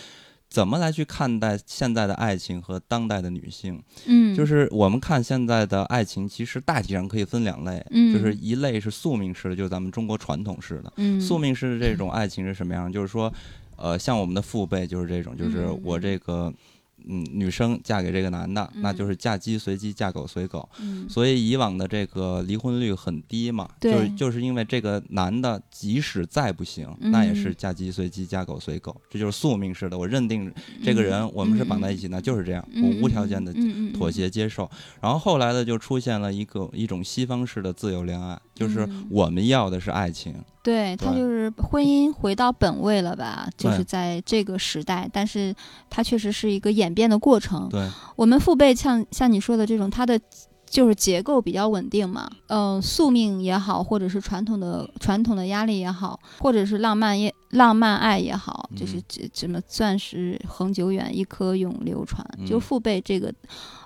怎么来去看待现在的爱情和当代的女性？嗯，就是我们看现在的爱情，其实大体上可以分两类，嗯就是一类是宿命式的，就是咱们中国传统式的，嗯宿命式的这种爱情是什么样？就是说，呃，像我们的父辈就是这种，就是嗯我这个。嗯，女生嫁给这个男的，那嗯就是嫁鸡随鸡，嫁狗随狗。嗯。所以以往的这个离婚率很低嘛，就是就是因为这个男的即使再不行，那也是嗯嫁鸡随鸡，嫁狗随狗，这就是宿命式的。我认定这个人，我们是绑在一起，那就是这样，我无条件的嗯妥协接受。然后后来的就出现了一个一种西方式的自由恋爱，就是嗯。我们要的是爱情，对，他就是婚姻回到本位了吧？就是在这个时代，但是它确实是一个演变的过程。对，我们父辈像像你说的这种，它的就是结构比较稳定嘛，嗯、宿命也好，或者是传统的传统的压力也好，或者是浪漫也浪漫爱也好，就是嗯这怎么钻石恒久远，一颗永流传。就嗯父辈这个，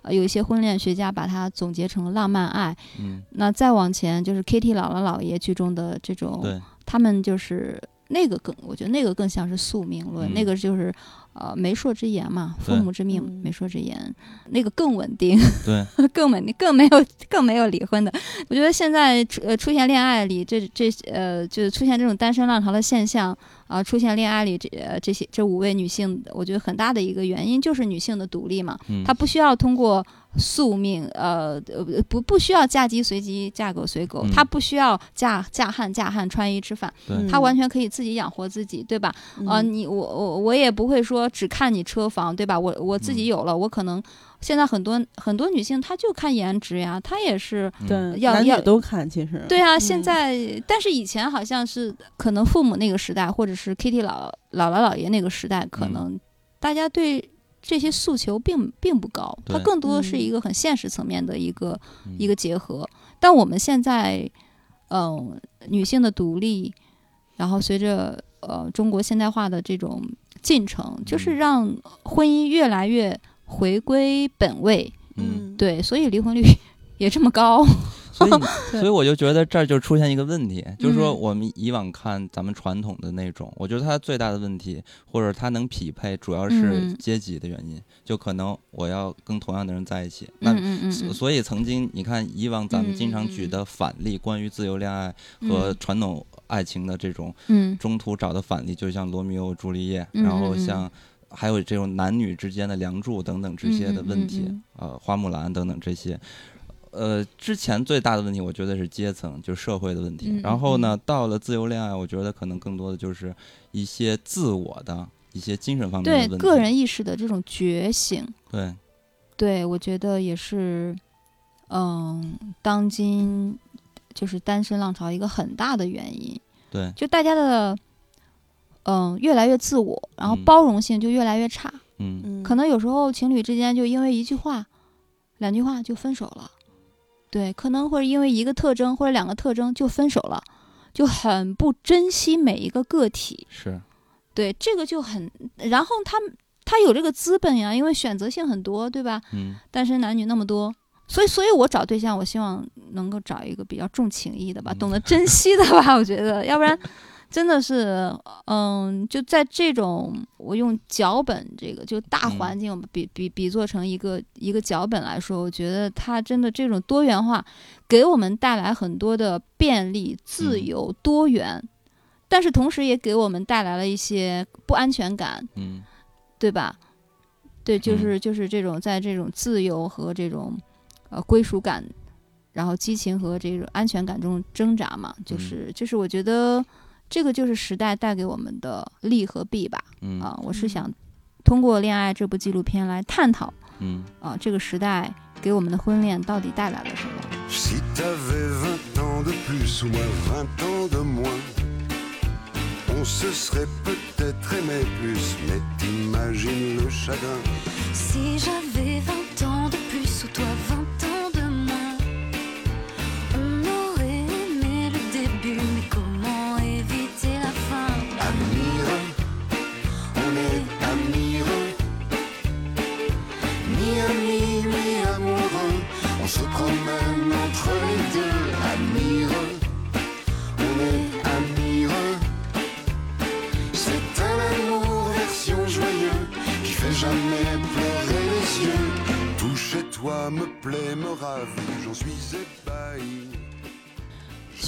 呃，有一些婚恋学家把它总结成浪漫爱。嗯，那再往前就是 Kitty 姥姥姥爷剧中的这种，他们就是那个更，我觉得那个更像是宿命论，嗯那个就是呃媒妁之言嘛，父母之命，嗯。媒妁之言，那个更稳定，对，更稳定，更没有更没有离婚的。我觉得现在出呃出现恋爱里这这呃就是出现这种单身浪潮的现象啊、出现恋爱里这呃这些这五位女性，我觉得很大的一个原因就是女性的独立嘛，嗯，她不需要通过宿命，呃呃不不需要嫁鸡随鸡，嫁狗随狗，嗯。她不需要嫁嫁汉嫁汉穿衣吃饭，对。她完全可以自己养活自己，对吧？嗯。啊，你我我我也不会说只看你车房，对吧？我我自己嗯。有了，我可能现在很多很多女性她就看颜值呀，她也是要要都看，其实对啊。嗯。现在但是以前好像是可能父母那个时代，或者是 Kitty 姥姥姥姥爷那个时代，可嗯。能大家对这些诉求并并不高，它更多的是嗯一个很现实层面的一个嗯一个结合。但我们现在，嗯、女性的独立，然后随着呃中国现代化的这种进程，就是嗯让婚姻越来越回归本位。嗯，对，所以离婚率 也这么高。所以 所以我就觉得这儿就出现一个问题，就是说嗯。我们以往看咱们传统的那种，我觉得它最大的问题，或者它能匹配，主要是嗯。阶级的原因，就可能我要跟同样的人在一起，那所所以曾经你看，以往咱们经常举的反例，关于自由恋爱嗯。和传统爱情的这种嗯。中途找的反例，就像罗密欧朱丽叶，嗯然后像还有这种男女之间的梁祝等等这些的问题，嗯。呃，花木兰等等这些。呃，之前最大的问题，我觉得是阶层，就是社会的问题。然后呢，到了自由恋爱，我觉得可能更多的就是一些自我的一些精神方面的对问题。个人意识的这种觉醒，对，对我觉得也是，嗯，当今就是单身浪潮一个很大的原因。对，就大家的，嗯，越来越自我，然后嗯包容性就越来越差。嗯嗯可能有时候情侣之间就因为一句话、两句话就分手了，对，可能会因为一个特征或者两个特征就分手了，就很不珍惜每一个个体。是，对，这个就很，然后他他有这个资本呀，因为选择性很多，对吧？嗯单身男女那么多，所以，所以我找对象，我希望能够找一个比较重情义的吧，嗯懂得珍惜的吧。我觉得，要不然真的是，嗯，就在这种我用脚本这个就大嗯。环境，比比比作成一个一个脚本来说，我觉得它真的这种多元化给我们带来很多的便利、自嗯。由、多元，但是同时也给我们带来了一些不安全感。嗯。对吧？对，就嗯。是就是这种在这种自由和这种呃归属感，然后激情和这种安全感中挣扎嘛，嗯。就是就是我觉得这个就是时代带给我们的利和弊吧。嗯啊，我是嗯想通过《恋爱》这部纪录片来探讨嗯啊这个时代给我们的婚恋到底带来了什么。Si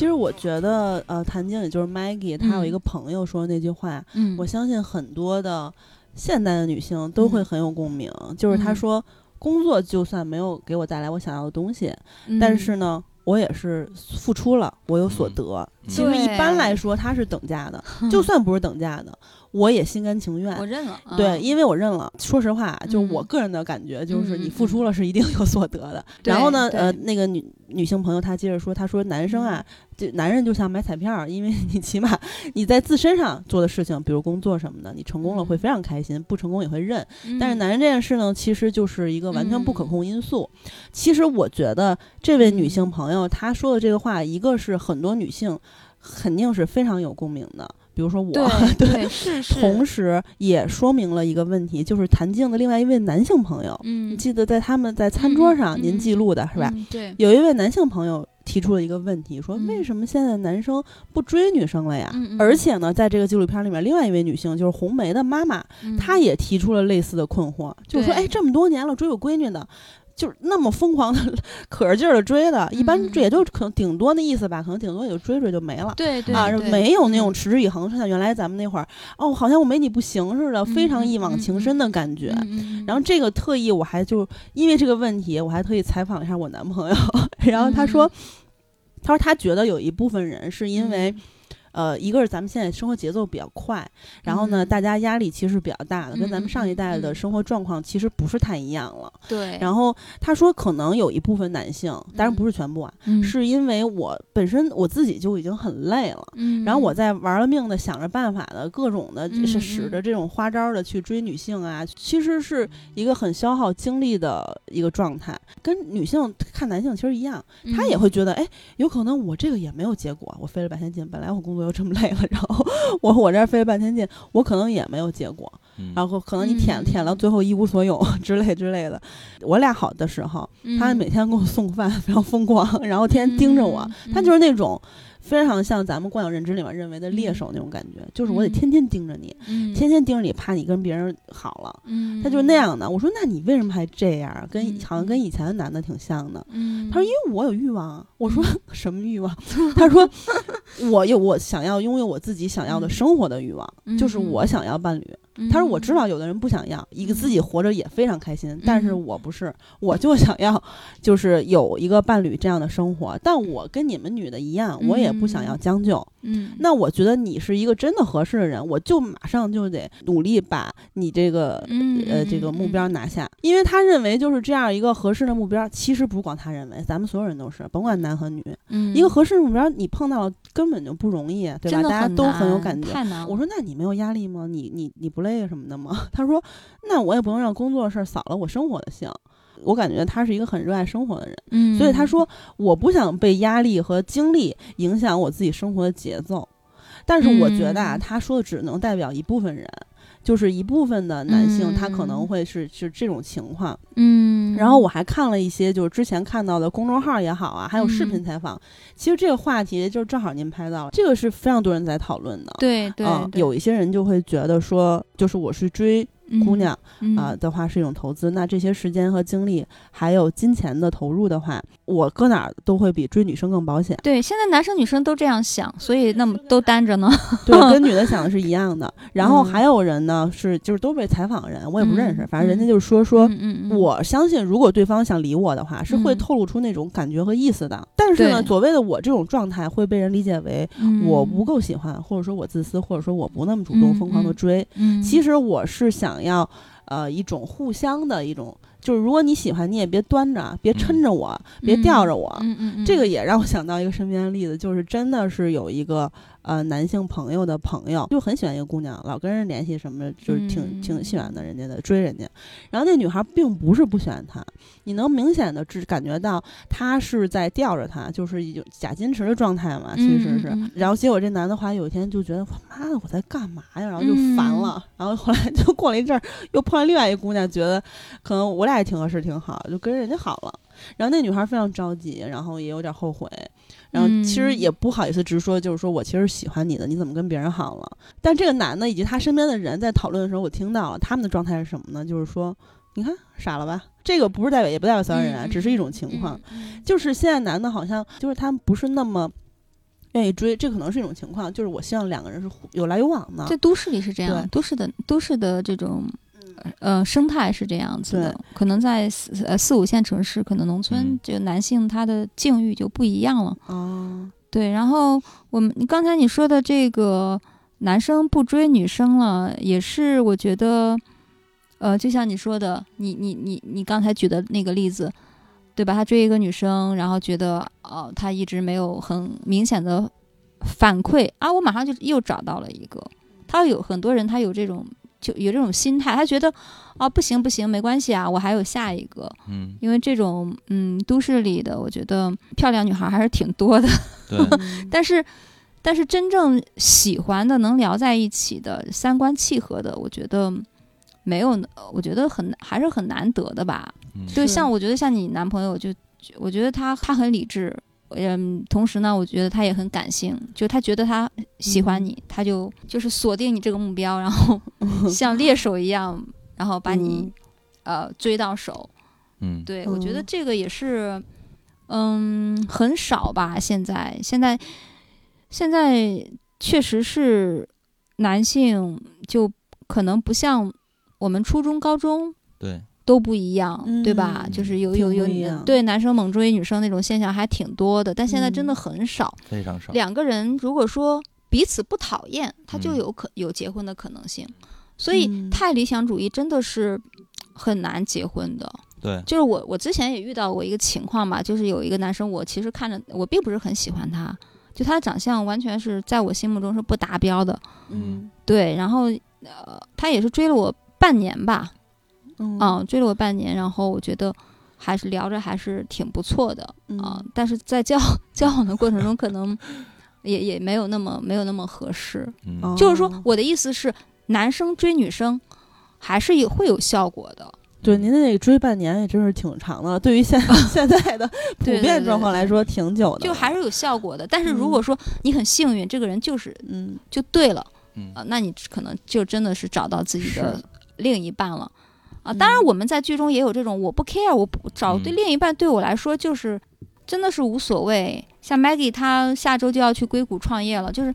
其实我觉得，呃，谭晶也就是 Maggie，她有一嗯。个朋友说的那句话，嗯。我相信很多的现代的女性都会嗯。很有共鸣，就是她嗯。说，工作就算没有给我带来我想要的东西，嗯。但是呢，我也是付出了，我有所嗯。得。嗯其实一般来说，它是等价的，就算不是等价的，我也心甘情愿我。认了，对，啊因为我认了。说实话，就是我嗯个人的感觉，就是你付出了是一定 有所得的。然后呢，呃，那个女女性朋友她接着说，她说男生啊，就男人就像买彩票儿，因为你起码你在自身上做的事情，比如工作什么的，你成功了会嗯非常开心，不成功也会认。但是嗯男人这件事呢，其实就是一个完全不可嗯控因素。其实我觉得这位女性嗯朋友她说的这个话，一个是很多女性肯定是非常有共鸣的，比如说我，对 对是是，同时也说明了一个问题，就是谭静的另外一位男性朋友，嗯。记得在他们在餐桌上您嗯记录的是吧？嗯对，有一位男性朋友提出了一个问题，说嗯。为什么现在男生不追女生了呀？而且呢，在这个纪录片里面，另外一位女性就是红梅的妈妈，嗯。她也提出了类似的困惑，就是说，对。哎，这么多年了，追我闺女的，就是那么疯狂的、可着劲儿的追的，一般嗯。这也就可能顶多那意思吧，可能顶多也就追追就没了。对对啊，没有那种嗯。持之以恒，像原来咱们那会儿，哦，好像我没你不行似的，非常嗯一往情深的感觉。然后这个特意我还就因为这个问题，我还特意采访了一下我男朋友，然后他说，嗯。他说他觉得有一部分人是因为，呃，一个是咱们现在生活节奏比较快，然后呢，嗯。大家压力其实比较大的，跟咱们嗯上一代的生活状况其实不是太一样了。对，然后他说，可能有一部分男性，当然不是全部啊，嗯。是因为我本身我自己就已经很累了。嗯，然后我在玩了命的想着办法的各种的，嗯是使着这种花招的去追女性啊，其实是一个很消耗精力的一个状态，跟女性看男性其实一样，他也嗯。会觉得，哎，有可能我这个也没有结果，我费了半天劲，本来我工作又这么累了，然后 我我这儿费了半天劲，我可能也没有结果，嗯然后可能你舔嗯舔到最后一无所有 之类之类的。我俩好的时候，他嗯每天给我送饭，非常疯狂，然后天天盯着我，嗯他就是那种非常像咱们惯有认知里面认为的猎嗯手那种感觉，就是我得嗯天天盯着你，嗯天天盯着你，怕你跟别人好了。嗯，他就是那样的。我说那你为什么还这样？跟嗯好像跟以前的男的挺像的。嗯，他说因为我有欲望啊。我说 什么欲望？他说 我有我想要拥有我自己想要的嗯生活的欲望，就是嗯我想要伴侣。嗯他说我知道有的人不想要，一个自己活着也非常开心，但是嗯我不是，我就想要就是有一个伴侣这样的生活。但我跟你们女的一样，我也不想要嗯将就。嗯，那我觉得你是一个真的合适的人，我就马上就得努力把你这个嗯呃这个目标拿下，因为他认为就是这样一个合适的目标，其实不光他认为，咱们所有人都是，甭管男和女，嗯一个合适的目标你碰到了根本就不容易，对吧？大家都很有感觉。太难。我说那你没有压力吗？你你你不累什么的吗？他说那我也不能让工作的事儿扫了我生活的兴。我感觉他是一个很热爱生活的人，嗯，所以他说我不想被压力和精力影响我自己生活的节奏。但是我觉得啊，嗯他说的只能代表一部分人，就是一部分的男性，他可能嗯会是是这种情况。嗯，然后我还看了一些，就是之前看到的公众号也好啊，还有视频嗯采访。其实这个话题就是正好您拍到了，这个是非常多人在讨论的。对对有一些人就会觉得说，就是我是追姑娘嗯啊、的话是一种投资，那这些时间和精力还有金钱的投入的话，我搁哪儿都会比追女生更保险。对，现在男生女生都这样想，所以那么都单着呢。对，跟 女的想的是一样的。然后嗯还有人呢，是就是都被采访人，我也不认识，嗯反正人家就是说说。嗯嗯嗯，我相信，如果对方想理我的话，是会嗯透露出那种感觉和意思的。但是呢，所谓的我这种状态会被人理解为我不够，喜欢，或者说我自私，或者说我不那么主动、嗯疯狂的嗯追。嗯，其实我是想要，呃，一种互相的一种，就是如果你喜欢，你也别端着，别抻着我，别吊着我。嗯嗯嗯，这个也让我想到一个身边的例子，就是真的是有一个呃男性朋友的朋友，就很喜欢一个姑娘，老跟人联系什么的，就是挺、嗯挺喜欢的人家的，追人家。然后那女孩并不是不喜欢他，你能明显的只感觉到他是在吊着他，就是假矜持的状态嘛，其实是。然后结果这男的后来有一天就觉得，妈的，我在干嘛呀？然后就烦嗯了。然后后来就过了一阵儿，又碰上另外一个姑娘，觉得可能我俩也挺合适，挺好，就跟人家好了。然后那女孩非常着急，然后也有点后悔，然后其实嗯也不好意思直说，就是说我其实喜欢你的，你怎么跟别人好了？但这个男的以及他身边的人在讨论的时候，我听到了他们的状态是什么呢？就是说，你看傻了吧？这个不是代表，也不代表所有人啊，嗯只是一种情况。，嗯就是现在男的好像就是他们不是那么愿意追，这可能是一种情况。就是我希望两个人是有来有往的。在都市里是这样对，都市的都市的这种呃生态是这样子的，可能在四呃四五线城市，可能农村嗯这个男性他的境遇就不一样了。哦，对，然后我们你刚才你说的这个男生不追女生了，也是我觉得，呃，就像你说的，你你你你刚才举的那个例子，对吧？他追一个女生，然后觉得哦、他一直没有很明显的反馈啊，我马上就又找到了一个。他有很多人，他有这种就有这种心态，他觉得啊不行不行，没关系啊，我还有下一个。嗯，因为这种嗯都市里的，我觉得漂亮女孩还是挺多的。但是，但是真正喜欢的、能聊在一起的、三观契合的，我觉得没有，我觉得很还是很难得的吧。嗯就像我觉得像你男朋友就，我觉得他他很理智，嗯，同时呢，我觉得他也很感性，就他觉得他喜欢你，他就就是锁定你这个目标，然后 像猎手一样，然后把你、呃追到手。嗯，对，我觉得嗯这个也是，嗯，很少吧。现在，现在，现在确实是男性就可能不像我们初中、高中对，都不一样，对吧？嗯就是有有有对男生猛追女生那种现象还挺多的，但现在真的嗯很少。非常少。两个人如果说彼此不讨厌，他就嗯有可有结婚的可能性。所以嗯太理想主义真的是很难结婚的。对，就是我我之前也遇到过一个情况吧，就是有一个男生，我其实看着我并不是很喜欢他，就他的长相完全是在我心目中是不达标的。嗯对，然后呃，他也是追了我半年吧，嗯嗯，追了我半年，然后我觉得还是聊着还是挺不错的啊、嗯但是在交 交往的过程中，可能也也没有那么没有那么合适。就是说，我的意思是，男生追女生还是有会有效果的。对，您那个追半年也真是挺长的，对于现 现在的普遍状况来说，挺久的了。就还是有效果的。但是如嗯果说你很幸运，这个人就是嗯就对了嗯啊、那你可能就真的是找到自己的另一半了啊。当然，嗯我们在剧中也有这种，我不 care，我不找对嗯另一半对我来说就是真的是无所谓。像 Maggie，她下周就要去硅谷创业了，就是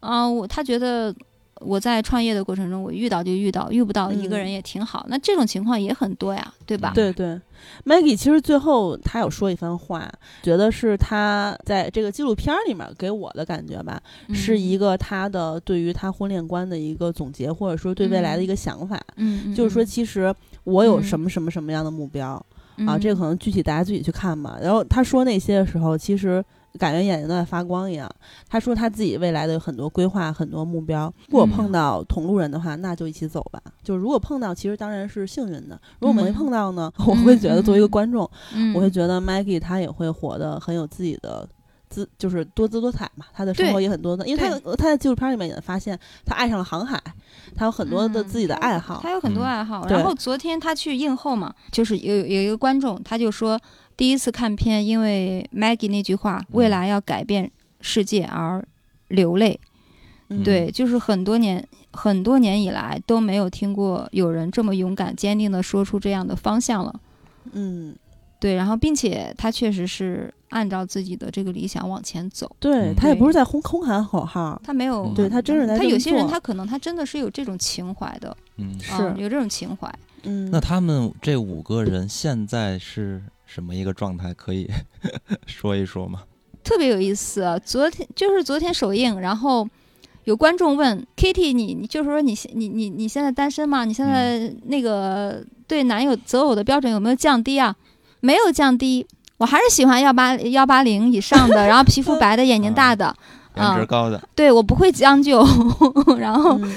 啊、我她觉得。我在创业的过程中，我遇到就遇到，遇不到一个嗯人也挺好。那这种情况也很多呀，对吧？对对，Maggie 其实最后她有说一番话，觉得是她在这个纪录片里面给我的感觉吧，是一个，个她的对于她婚恋观的一个总结，或者说对未来的一个想法。嗯，嗯就是说，嗯其实我有嗯什么什么什么样的目标、啊，嗯这个可能具体大家自己去看吧。然后他说那些的时候，其实感觉眼睛都在发光一样。他说他自己未来的很多规划、很多目标。如果嗯碰到同路人的话，那就一起走吧。就如果碰到，其实当然是幸运的；如果没嗯碰到呢，我会觉得作为一个嗯观众，嗯我会觉得 Maggie 他也会活得很有自己的。姿就是多姿多彩嘛，他的生活也很多的，因为他他在纪录片里面也发现，他爱上了航海，他有很多的嗯自己的爱好他。有很多嗯爱好。对然后昨天他去映后嘛，就是有有一个观众，他就说第一次看片，因为 Maggie 那句话“未来要改变世界”而流泪。嗯对，就是很多年很多年以来都没有听过有人这么勇敢坚定的说出这样的方向了。嗯，对，然后并且他确实是按照自己的这个理想往前走，嗯对他也不是在轰空喊口号，他没有，嗯对他真是他有些人他可能他真的是有这种情怀的，嗯，是啊有这种情怀。嗯，那他们这五个人现在是什么一个状态？可以 说一说吗？特别有意思。啊昨天就是昨天首映，然后有观众问 Kitty，你你就是说你现你你你现在单身吗？你现在那个对男友择偶的标准有没有降低啊？没有降低，我还是喜欢幺八幺八零以上的，然后皮肤白的，眼睛大的。颜值高的，对我不会将就，然后嗯。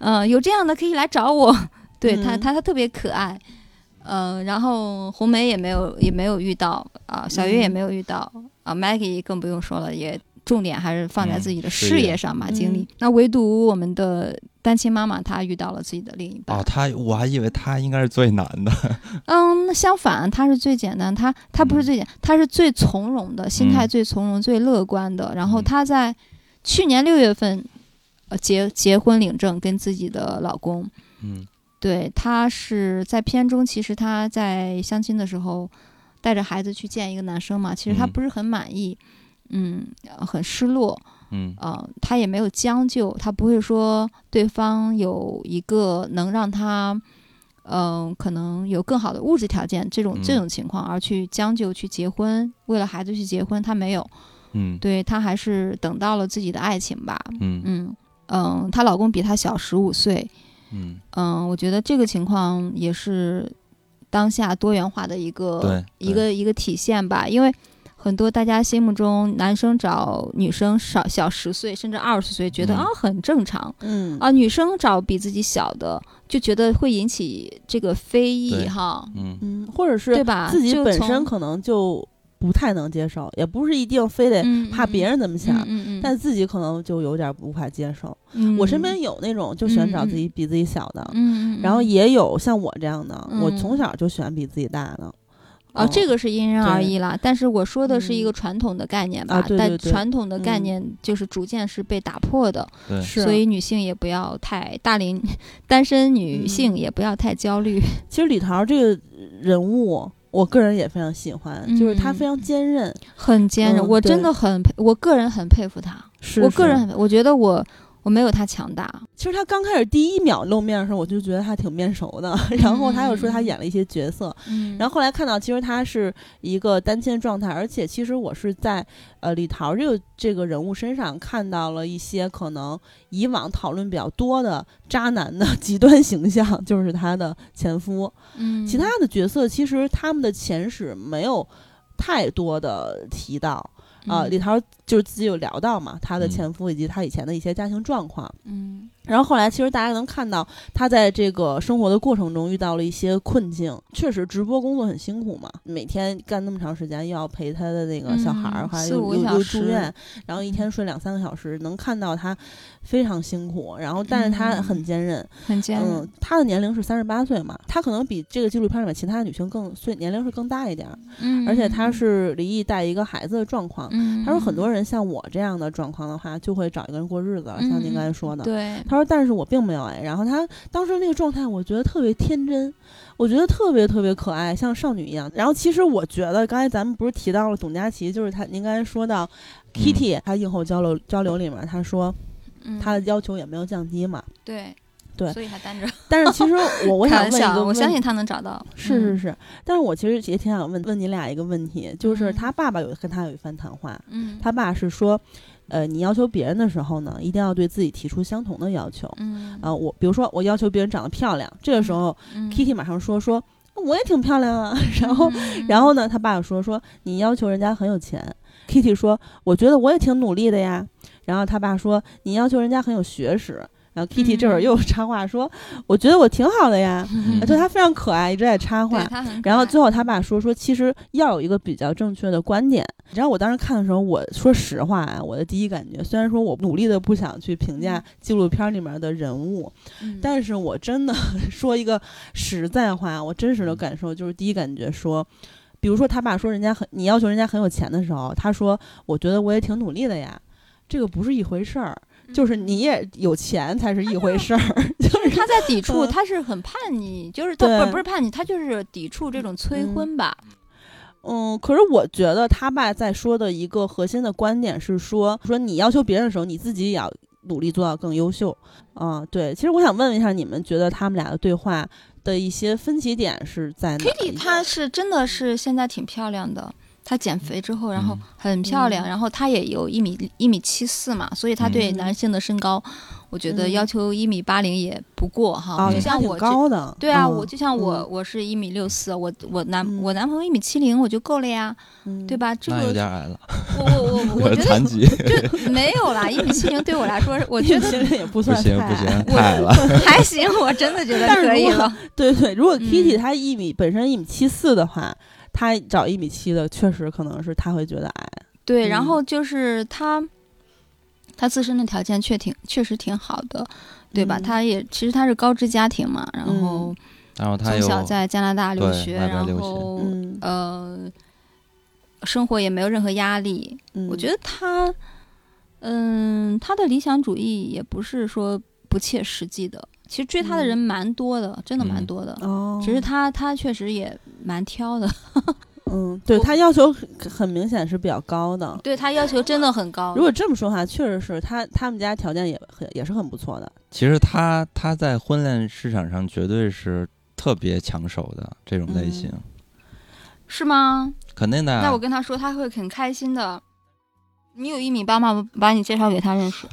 嗯、有这样的可以来找我。对他，嗯。他他特别可爱，呃，然后红梅也没有也没有遇到啊、小月也嗯。没有遇到啊、Maggie 更不用说了，也重点还是放在嗯自己的事业上吧，精力嗯。那唯独我们的单亲妈妈，她遇到了自己的另一半。哦，她我还以为她应该是最难的，嗯，那相反，她是最简单，她她不是嗯最简，她是最从容的，心态嗯。最从容、最乐观的。然后嗯。她在去年六月份，呃，结结婚领证，跟自己的老公。嗯。对，她是在片中，其实她在相亲的时候带着孩子去见一个男生嘛，其实她嗯。不是很满意，嗯，呃很失落，嗯。呃，她也没有将就，她不会说对方有一个能让她，嗯、可能有更好的物质条件这种这嗯种情况而去将就去结婚，为了孩子去结婚，她没有，嗯。对她还是等到了自己的爱情吧，嗯。嗯嗯，她老公比她小十五岁，嗯，嗯，我觉得这个情况也是当下多元化的一个一个一个体现吧，因为很多大家心目中男生找女生少小十岁甚至二十岁，觉得、嗯。啊很正常。嗯。啊，女生找比自己小的就觉得会引起这个非议哈，嗯。嗯，或者是对吧？自己本身可能就不太能接受，也不是一定非得嗯怕别人怎么想，嗯嗯嗯，但自己可能就有点无法接受。嗯。我身边有那种就喜欢找自己比自己小的，嗯嗯，然后嗯也有像我这样的，我嗯。从小就喜欢比自己大的。哦，这个是因人而异啦，但是我说的是一嗯。个传统的概念吧，啊对对。但传统的概嗯。念就是逐渐是被打破的，对，是，所以女性也不要太大龄单身女性嗯。也不要太焦虑。其实李桃这个人物，我个人也非常喜欢，就是她嗯。非常坚韧。很坚韧，嗯我真的很佩，我个人很佩服她。是我个人是。很，我觉得我我我没有他强大。其实他刚开始第一秒露面的时候，我就觉得他挺面熟的。然后他又说他演了一些角色，嗯然后后来看到其实他是一个单亲状态，而且其实我是在呃李桃这个这个人物身上看到了一些可能以往讨论比较多的渣男的极端形象，就是他的前夫。嗯，其他的角色其实他们的前史没有太多的提到啊、嗯。李涛就是自己有聊到嘛，她的嗯。前夫以及她以前的一些家庭状况。嗯然后后来，其实大家能看到他在这个生活的过程中遇到了一些困境。确实，直播工作很辛苦嘛，每天干那么长时间，又要陪他的那个小孩儿，嗯还四五个又住院，然后一天睡两三个小时，能看到他非常辛苦。然后，但是他嗯很坚韧。很坚韧。嗯，她的年龄是三十八岁嘛，他可能比这个纪录片里面其他女性更岁年龄是更大一点儿，嗯，而且他是离异带一个孩子的状况。嗯，她说很多人像我这样的状况的话，就会找一个人过日子了，像您刚才说的。对，他说：“但是我并没有哎。”然后他当时那个状态，我觉得特别天真，我觉得特别特别可爱，像少女一样。然后其实我觉得，刚才咱们不是提到了董佳琪，就是他，您刚才说到 Kitty，、他映后交流交流里面，他说嗯他的要求也没有降低嘛。对对所以还单着。但是其实我我 想问一个问相信他能找到。嗯，是是是，但是我其实也挺想问问你俩一个问题，就是嗯他爸爸有跟他有一番谈话，嗯，他爸是说，呃，你要求别人的时候呢，一定要对自己提出相同的要求。嗯啊、我比如说我要求别人长得漂亮，这个时候、嗯 Kitty 马上说说我也挺漂亮啊，然后、嗯然后呢，他爸爸说说你要求人家很有钱，Kitty 说我觉得我也挺努力的呀，然后他爸说你要求人家很有学识。然后 Kitty 这会儿嗯。又插话说：“我觉得我挺好的呀。嗯。就他非常可爱，一直在插话然后最后他爸说说，其实要有一个比较正确的观点。你知道我当时看的时候，我说实话啊，我的第一感觉，虽然说我努力的不想去评价纪录片里面的人物，嗯。但是我真的 说一个实在话，我真实的感受就是第一感觉说，比如说他爸说人家很，你要求人家很有钱的时候，他说我觉得我也挺努力的呀，这个不是一回事儿，就是你也有钱才是一回事儿，就是他在 抵触，嗯他是很叛逆，就是他不不是叛逆，他就是抵触这种催嗯婚吧。嗯，可是我觉得他爸在说的一个核心的观点是说，说你要求别人的时候，你自己也要努力做到更优秀。啊、对，其实我想问一下，你们觉得他们俩的对话的一些分歧点是在哪 Kitty 里？她是真的是现在挺漂亮的，她减肥之后，然后嗯很漂亮，嗯然后她也有一米一米七四嘛，所以她对嗯男性的身高，我觉得嗯要求一米八零也不过哈。就像我这高的，对啊，嗯我就像我，嗯我是一米六四，我我男、嗯我男朋友一米七零，我就够了呀，嗯对？吧？这个有个点矮了，我我我 我我觉得残疾，这没有啦，一米七零对我来说，我觉得其实也不不算行太矮不行，太矮了。还行，我真的觉得但是如果可以了。对对，如果嗯 Kitty 她一米、本身一米七四的话，她找一米七的，确实可能是他会觉得矮。对，嗯然后就是他，他自身的条件确挺确实挺好的，对吧？嗯他也其实他是高知家庭嘛，然后然后他从小在加拿大留学，然后嗯呃，生活也没有任何压力。嗯，我觉得他，嗯，他的理想主义也不是说不切实际的。其实追他的人嗯蛮多的，真的蛮嗯多的。哦，只是他他确实也蛮挑的，嗯，对他要求很很明显是比较高的。对他要求真的很高。如果这么说的话，确实是他他们家条件也很也是很不错的。其实他他在婚恋市场上绝对是特别抢手的这种类型，嗯是吗？肯定的啊。那我跟他说，他会很开心的。你有一米八吗？我把你介绍给他认识，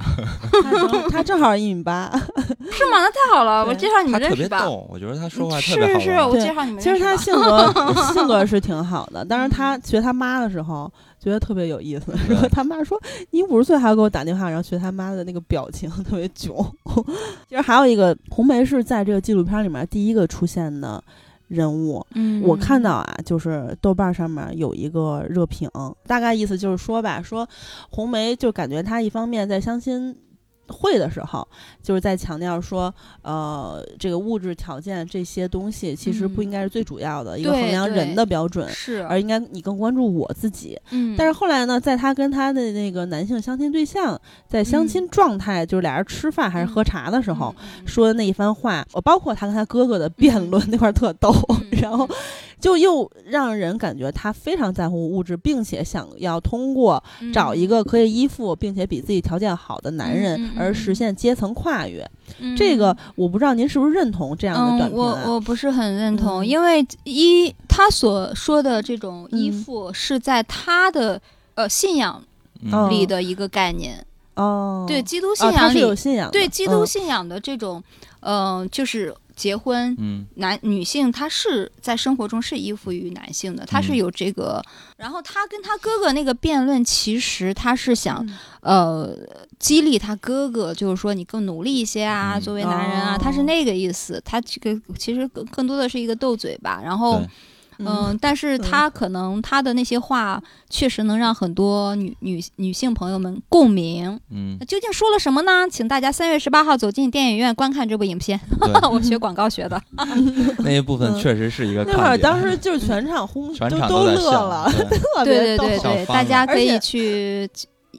他 正他正好一米八，是吗？那太好了，我介绍你他特们认识吧。别逗，我觉得他说话特别好是是，我介绍你们其实认识吧。他性格 性格是挺好的，但是他嗯学他妈的时候觉得特别有意思。然后 他妈说你五十岁还要给我打电话，然后学他妈的那个表情特别囧。其实还有一个红梅是在这个纪录片里面第一个出现的人物。嗯，我看到啊，就是豆瓣上面有一个热评，大概意思就是说吧，说红梅就感觉她一方面在相亲会的时候，就是在强调说，呃，这个物质条件这些东西其实不应该是最主要的、一个衡量人的标准，是，而应该你更关注我自己。嗯，但是后来呢，在她跟她的那个男性相亲对象在相亲状态，就是俩人吃饭还是喝茶的时候。说的那一番话，我包括他跟他哥哥的辩论那块儿特逗，嗯 然后就又让人感觉他非常在乎物质，并且想要通过找一个可以依附并且比自己条件好的男人而实现阶层跨越。嗯。这个我不知道您是不是认同这样的短嗯，我？我不是很认同，嗯。因为一他所说的这种依嗯。附是在他的呃信仰里的一个概念，哦，对基督信仰里，有信仰，对基督嗯。信仰的这种，嗯、就是结婚。嗯男女性，她是在生活中是依附于男性的，她是嗯有这个。然后他跟他哥哥那个辩论，其实他是想嗯呃激励他哥哥，就是说你更努力一些啊，嗯作为男人啊，他是哦那个意思。他这个其实更更多的是一个斗嘴吧。然后对嗯、但是他可能他的那些话确实能让很多女女女性朋友们共鸣。嗯那究竟说了什么呢？请大家三月十八号走进电影院观看这部影片。我学广告学的。那一部分嗯确实是一个那会儿当时就是全场轰，全都都场在笑乐了，对 特对。对对大家可以去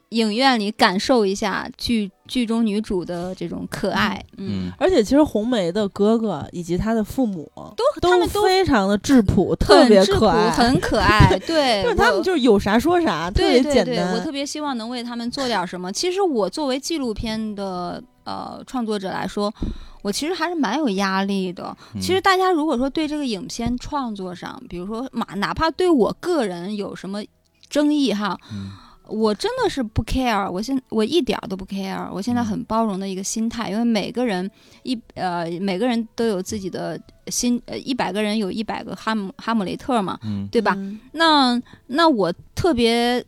影院里感受一下剧剧中女主的这种可爱。嗯，嗯而且其实红梅的哥哥以及她的父母都他们都非常的质朴，特别质朴，可爱，很可爱。对，就是他们就是有啥说啥，特别对对对，简单。我特别希望能为他们做点什么。其实我作为纪录片的呃创作者来说，我其实还是蛮有压力的。嗯其实大家如果说对这个影片创作上，比如说哪哪怕对我个人有什么争议哈，嗯我真的是不 care，我现我一点儿都不 care，我现在嗯。很包容的一个心态，因为每个人一呃每个人都有自己的心，呃一百个人有一百个哈姆哈姆雷特嘛，嗯。对吧？嗯。那那我特别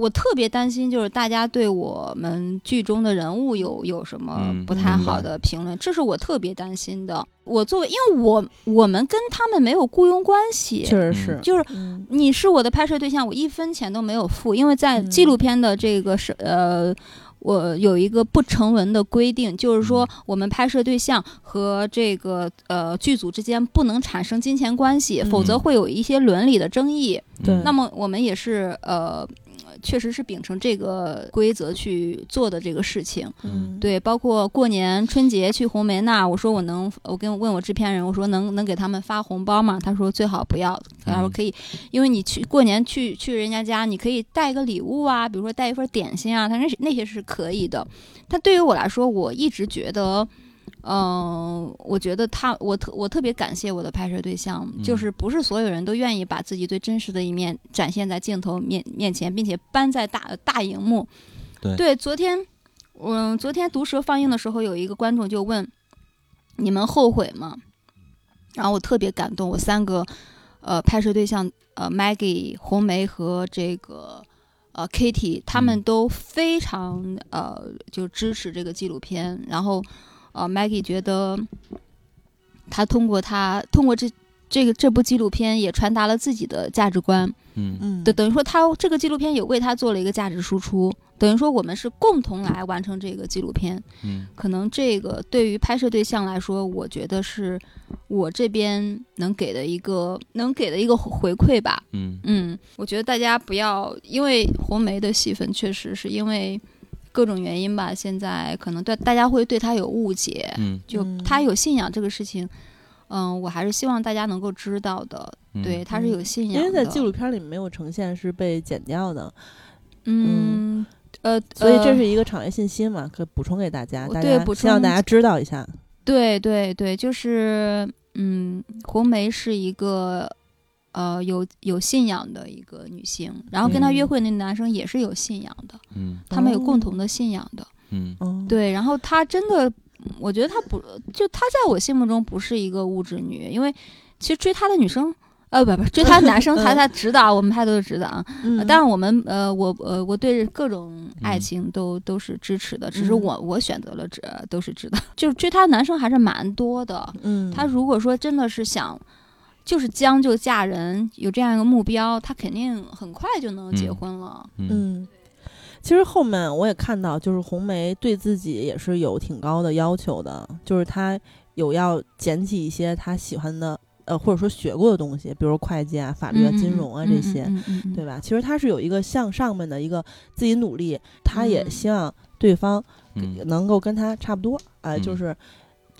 我特别担心，就是大家对我们剧中的人物有有什么嗯不太好的评论，这是我特别担心的。我作为，因为我我们跟他们没有雇佣关系，确实是，就是嗯你是我的拍摄对象，我一分钱都没有付，因为在嗯纪录片的这个是呃。我有一个不成文的规定，就是说我们拍摄对象和这个呃剧组之间不能产生金钱关系，否则嗯会有一些伦理的争议。对嗯那么我们也是呃，确实是秉承这个规则去做的这个事情。嗯，对，包括过年春节去红梅那，我说我能，我跟问我制片人，我说能能给他们发红包吗？他说最好不要，他说嗯可以，因为你去过年去去人家家，你可以带个礼物啊，比如说带一份点心啊，他那那些是可以的。但对于我来说，我一直觉得。嗯，我觉得他，我特我特别感谢我的拍摄对象，就嗯是不是所有人都愿意把自己最真实的一面展现在镜头面面前，并且搬在大大荧幕。对昨天，嗯，昨天毒舌放映的时候，有一个观众就问：“你们后悔吗？”然后我特别感动，我三个呃拍摄对象呃 Maggie、红梅和这个呃 Kitty，他们嗯都非常呃就支持这个纪录片。然后呃 Maggie 觉得他通过他通过这这个这部纪录片也传达了自己的价值观。嗯嗯，等等于说他这个纪录片也为他做了一个价值输出，等于说我们是共同来完成这个纪录片。嗯可能这个对于拍摄对象来说，我觉得是我这边能给的一个能给的一个回馈吧。嗯嗯，我觉得大家不要因为红梅的戏份确实是因为各种原因吧，现在可能对大家会对他有误解，嗯就他有信仰这个事情。嗯，我还是希望大家能够知道的，嗯对，他是有信仰的。因为在纪录片里没有呈现是被剪掉的，嗯，呃，所以这呃是一个场外信息嘛，可以补充给大家，大家对补充希望大家知道一下。对对对，就是嗯，红梅是一个呃有有信仰的一个女性，然后跟她约嗯会那男生也是有信仰的，嗯他们有共哦同的信仰的。对，然后她真的，我觉得她不就她在我心目中不是一个物质女，因为其实追她的女生。呃，不不，追他的男生，他嗯他指导，我们拍都是指导啊。嗯，呃当然，我们呃，我呃，我对各种爱嗯情都、都是支持的，只是嗯我我选择了指都是指导，就是追他的男生还是蛮多的。嗯，他如果说真的是想，就是将就嫁人，有这样一个目标，他肯定很快就能结嗯婚了。嗯嗯，其实后面我也看到，就是红梅对自己也是有挺高的要求的，就是她有要捡起一些她喜欢的，呃，或者说学过的东西，比如会计啊、法律啊、金融啊这些，嗯嗯嗯对吧？其实她是有一个向上面的一个自己努力，她也嗯希望对方嗯能够跟她差不多，哎、嗯就是。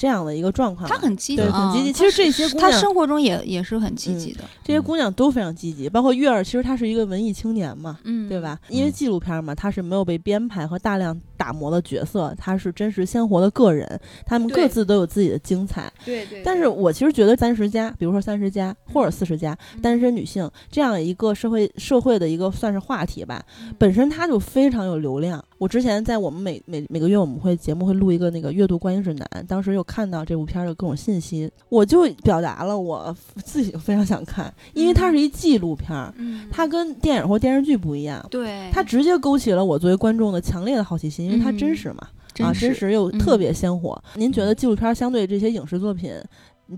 这样的一个状况嘛。她很积极，对很积极啊其实这些姑娘她生活中也也是很积极的，这些姑娘都非常积极，包括月儿，其实她是一个文艺青年嘛，嗯，对？吧？因为纪录片嘛，她是没有被编排和大量打磨的角色，她是真实鲜活的个人，她们各自都有自己的精彩。对对但是我其实觉得三十加，比如说三十加或者四十加嗯单身女性这样一个社会社会的一个算是话题吧，嗯本身它就非常有流量。我之前在我们每每每个月我们会节目会录一个那个阅读观影指南，当时有看到这部片儿的各种信息，我就表达了我 自己非常想看，因为它是一纪录片儿，嗯，它跟电影或电视剧不一样。对。它直接勾起了我作为观众的强烈的好奇心，因为它嗯。真实嘛，真啊，真实实又嗯。特别鲜活。您觉得纪录片相对这些影视作品，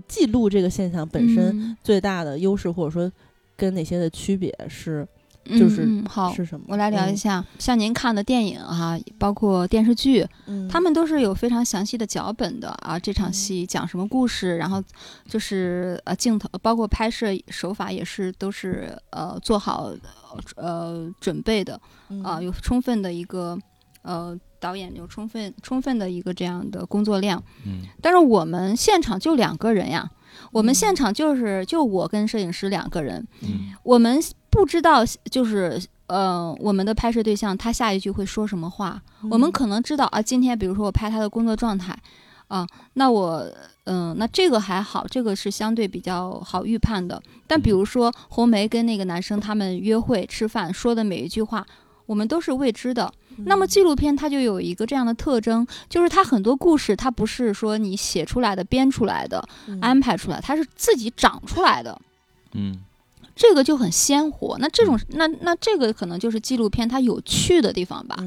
记录这个现象本身嗯。最大的优势，或者说跟哪些的区别是就是好。是什么？我来聊一下，像您看的电影哈、包括电视剧，嗯，他们都是有非常详细的脚本的啊。这场嗯戏讲什么故事，然后就是呃镜头，包括拍摄手法也是都是呃做好呃准备的嗯啊，有充分的一个呃导演有充分充分的一个这样的工作量。嗯但是我们现场就两个人呀，我们嗯现场就是就我跟摄影师两个人，嗯我们不知道就是。呃，我们的拍摄对象他下一句会说什么话？我们嗯可能知道啊，今天比如说我拍他的工作状态，啊，那我嗯、那这个还好，这个是相对比较好预判的。但比如说红梅跟那个男生他们约会吃饭说的每一句话，我们都是未知的。那么纪录片它就有一个这样的特征，就是它很多故事它不是说你写出来的、编出来的、嗯安排出来，它是自己长出来的。嗯这个就很鲜活，那这种那那这个可能就是纪录片它有趣的地方吧。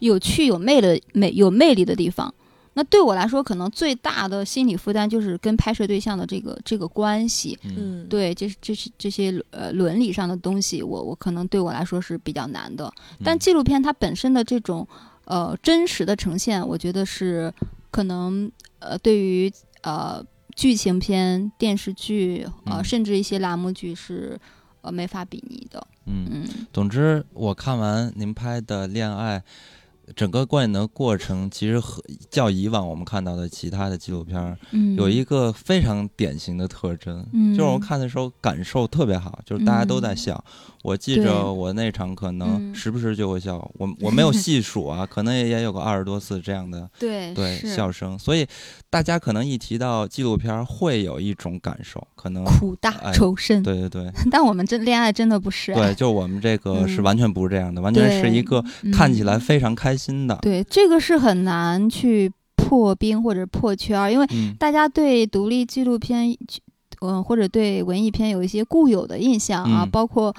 有趣、有魅的美、有魅力的地方。那对我来说，可能最大的心理负担就是跟拍摄对象的这个这个关系。对，这是这是这些呃伦理上的东西，我我可能对我来说是比较难的。但纪录片它本身的这种呃真实的呈现，我觉得是可能呃对于呃剧情片、电视剧呃嗯甚至一些栏目剧是呃没法比拟的。嗯，嗯总之我看完您拍的《恋爱》。整个观影的过程，其实和较以往我们看到的其他的纪录片有一个非常典型的特征，嗯就是我看的时候感受特别好，就是大家都在嗯笑。我记着我那场可能嗯时不时就会笑，我我没有细数啊，可能也也有个二十多次这样的 对对笑声，所以大家可能一提到纪录片儿会有一种感受，可能苦大哎仇深。对对对 但我们这恋爱真的不是。对，就我们这个是嗯完全不是这样的，完全是一个看起来嗯非常开心的，对这个是很难去破冰或者破圈儿，因为嗯大家对独立纪录片，嗯、或者对文艺片有一些固有的印象啊，嗯包括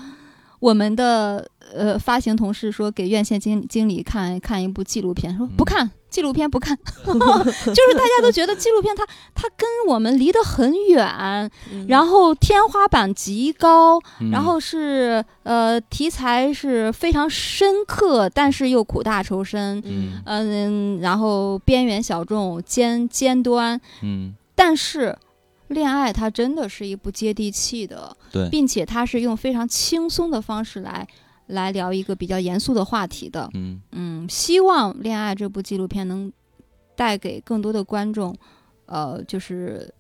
我们的呃发行同事说给院线经经理看看一部纪录片，说不嗯。看。纪录片不看，就是大家都觉得纪录片它它跟我们离得很远，嗯。然后天花板极高，嗯。然后是呃题材是非常深刻，但是又苦大仇深，嗯。嗯，然后边缘小众、尖尖端，嗯。但是。恋爱它真的是一部接地气的，对并且它是用非常轻松的方式来来聊一个比较严肃的话题的。嗯嗯，希望《恋爱》这部纪录片能带给更多的观众，呃，就是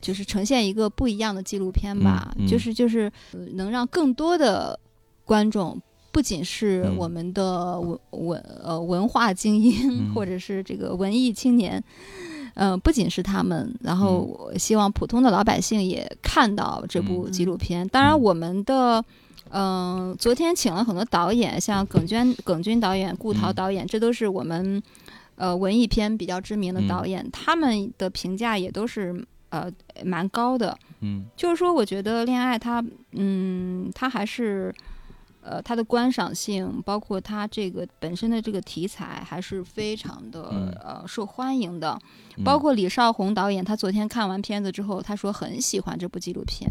就是呈现一个不一样的纪录片吧，嗯嗯就是就是呃能让更多的观众。不仅是嗯我们的文文呃文化精英，嗯或者是这个文艺青年，呃，不仅是他们，然后嗯我希望普通的老百姓也看到这部嗯纪录片。当然，嗯我们的嗯、昨天请了很多导演，像耿娟、耿军导演、顾陶嗯导演，这都是我们呃文艺片比较知名的导嗯演，他们的评价也都是呃蛮高的。嗯就是说，我觉得恋爱它，嗯，它还是，呃，它的观赏性，包括它这个本身的这个题材，还是非常的、嗯呃受欢迎的。嗯包括李少红导演，他昨天看完片子之后，他说很喜欢这部纪录片。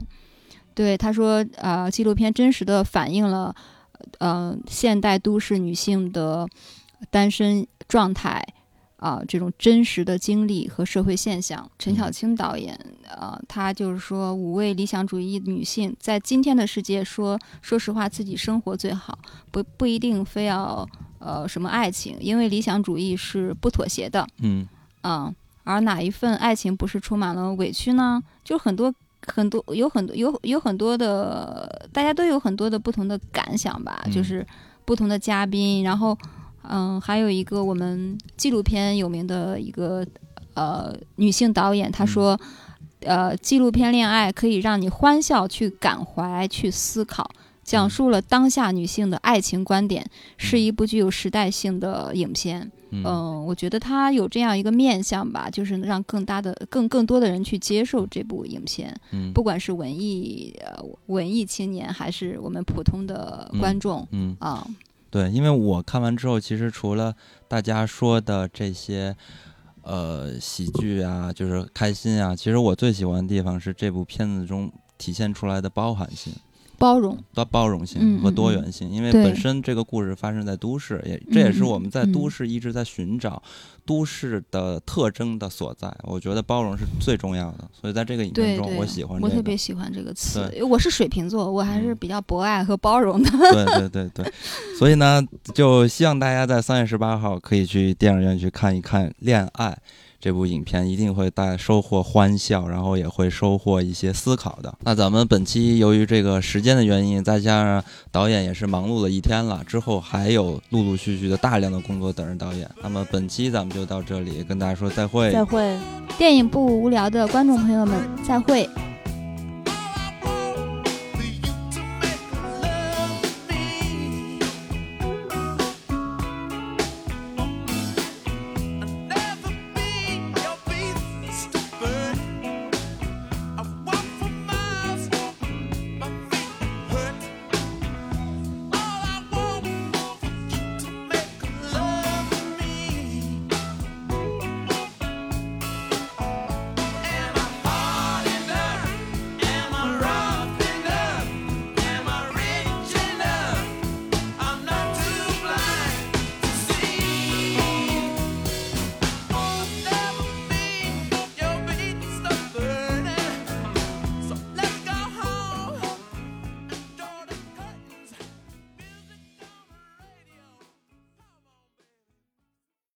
对，他说，呃，纪录片真实的反映了，呃，现代都市女性的单身状态。啊、这种真实的经历和社会现象，陈小嗯青导演，呃，他就是说，五位理想主义女性在今天的世界说，说实话，自己生活最好，不不一定非要呃什么爱情，因为理想主义是不妥协的，嗯。嗯而哪一份爱情不是充满了委屈呢？就很多很多有很多有有很多的，大家都有很多的不同的感想吧，嗯。就是不同的嘉宾，然后嗯，还有一个我们纪录片有名的一个呃女性导演，她说。呃，纪录片恋爱可以让你欢笑、去感怀、去思考，讲述了当下女性的爱情观点，是一部具有时代性的影片。嗯。嗯、我觉得它有这样一个面向吧，就是让更大的、更更多的人去接受这部影片，嗯。不管是文艺呃文艺青年，还是我们普通的观众嗯，啊、对，因为我看完之后，其实除了大家说的这些。呃，喜剧啊，就是开心啊。其实我最喜欢的地方是这部片子中体现出来的包含性。包容。多包容性嗯和多元性，因为本身这个故事发生在都市，也这也是嗯我们在嗯都市一直在寻找都市的特征的所在。我觉得包容是最重要的，所以在这个影片中，我喜欢这个。我特别喜欢这个词。我是水瓶座，我还是嗯比较博爱和包容的。对对对对，所以呢，就希望大家在三月十八号可以去电影院去看一看《恋爱》这部影片，一定会带收获欢笑，然后也会收获一些思考的。那咱们本期由于这个时间的原因，再加上导演也是忙碌了一天了，之后还有陆陆续续的大量的工作等着导演。那么本期咱们就到这里，跟大家说再会。再会。电影不无聊的观众朋友们，再会。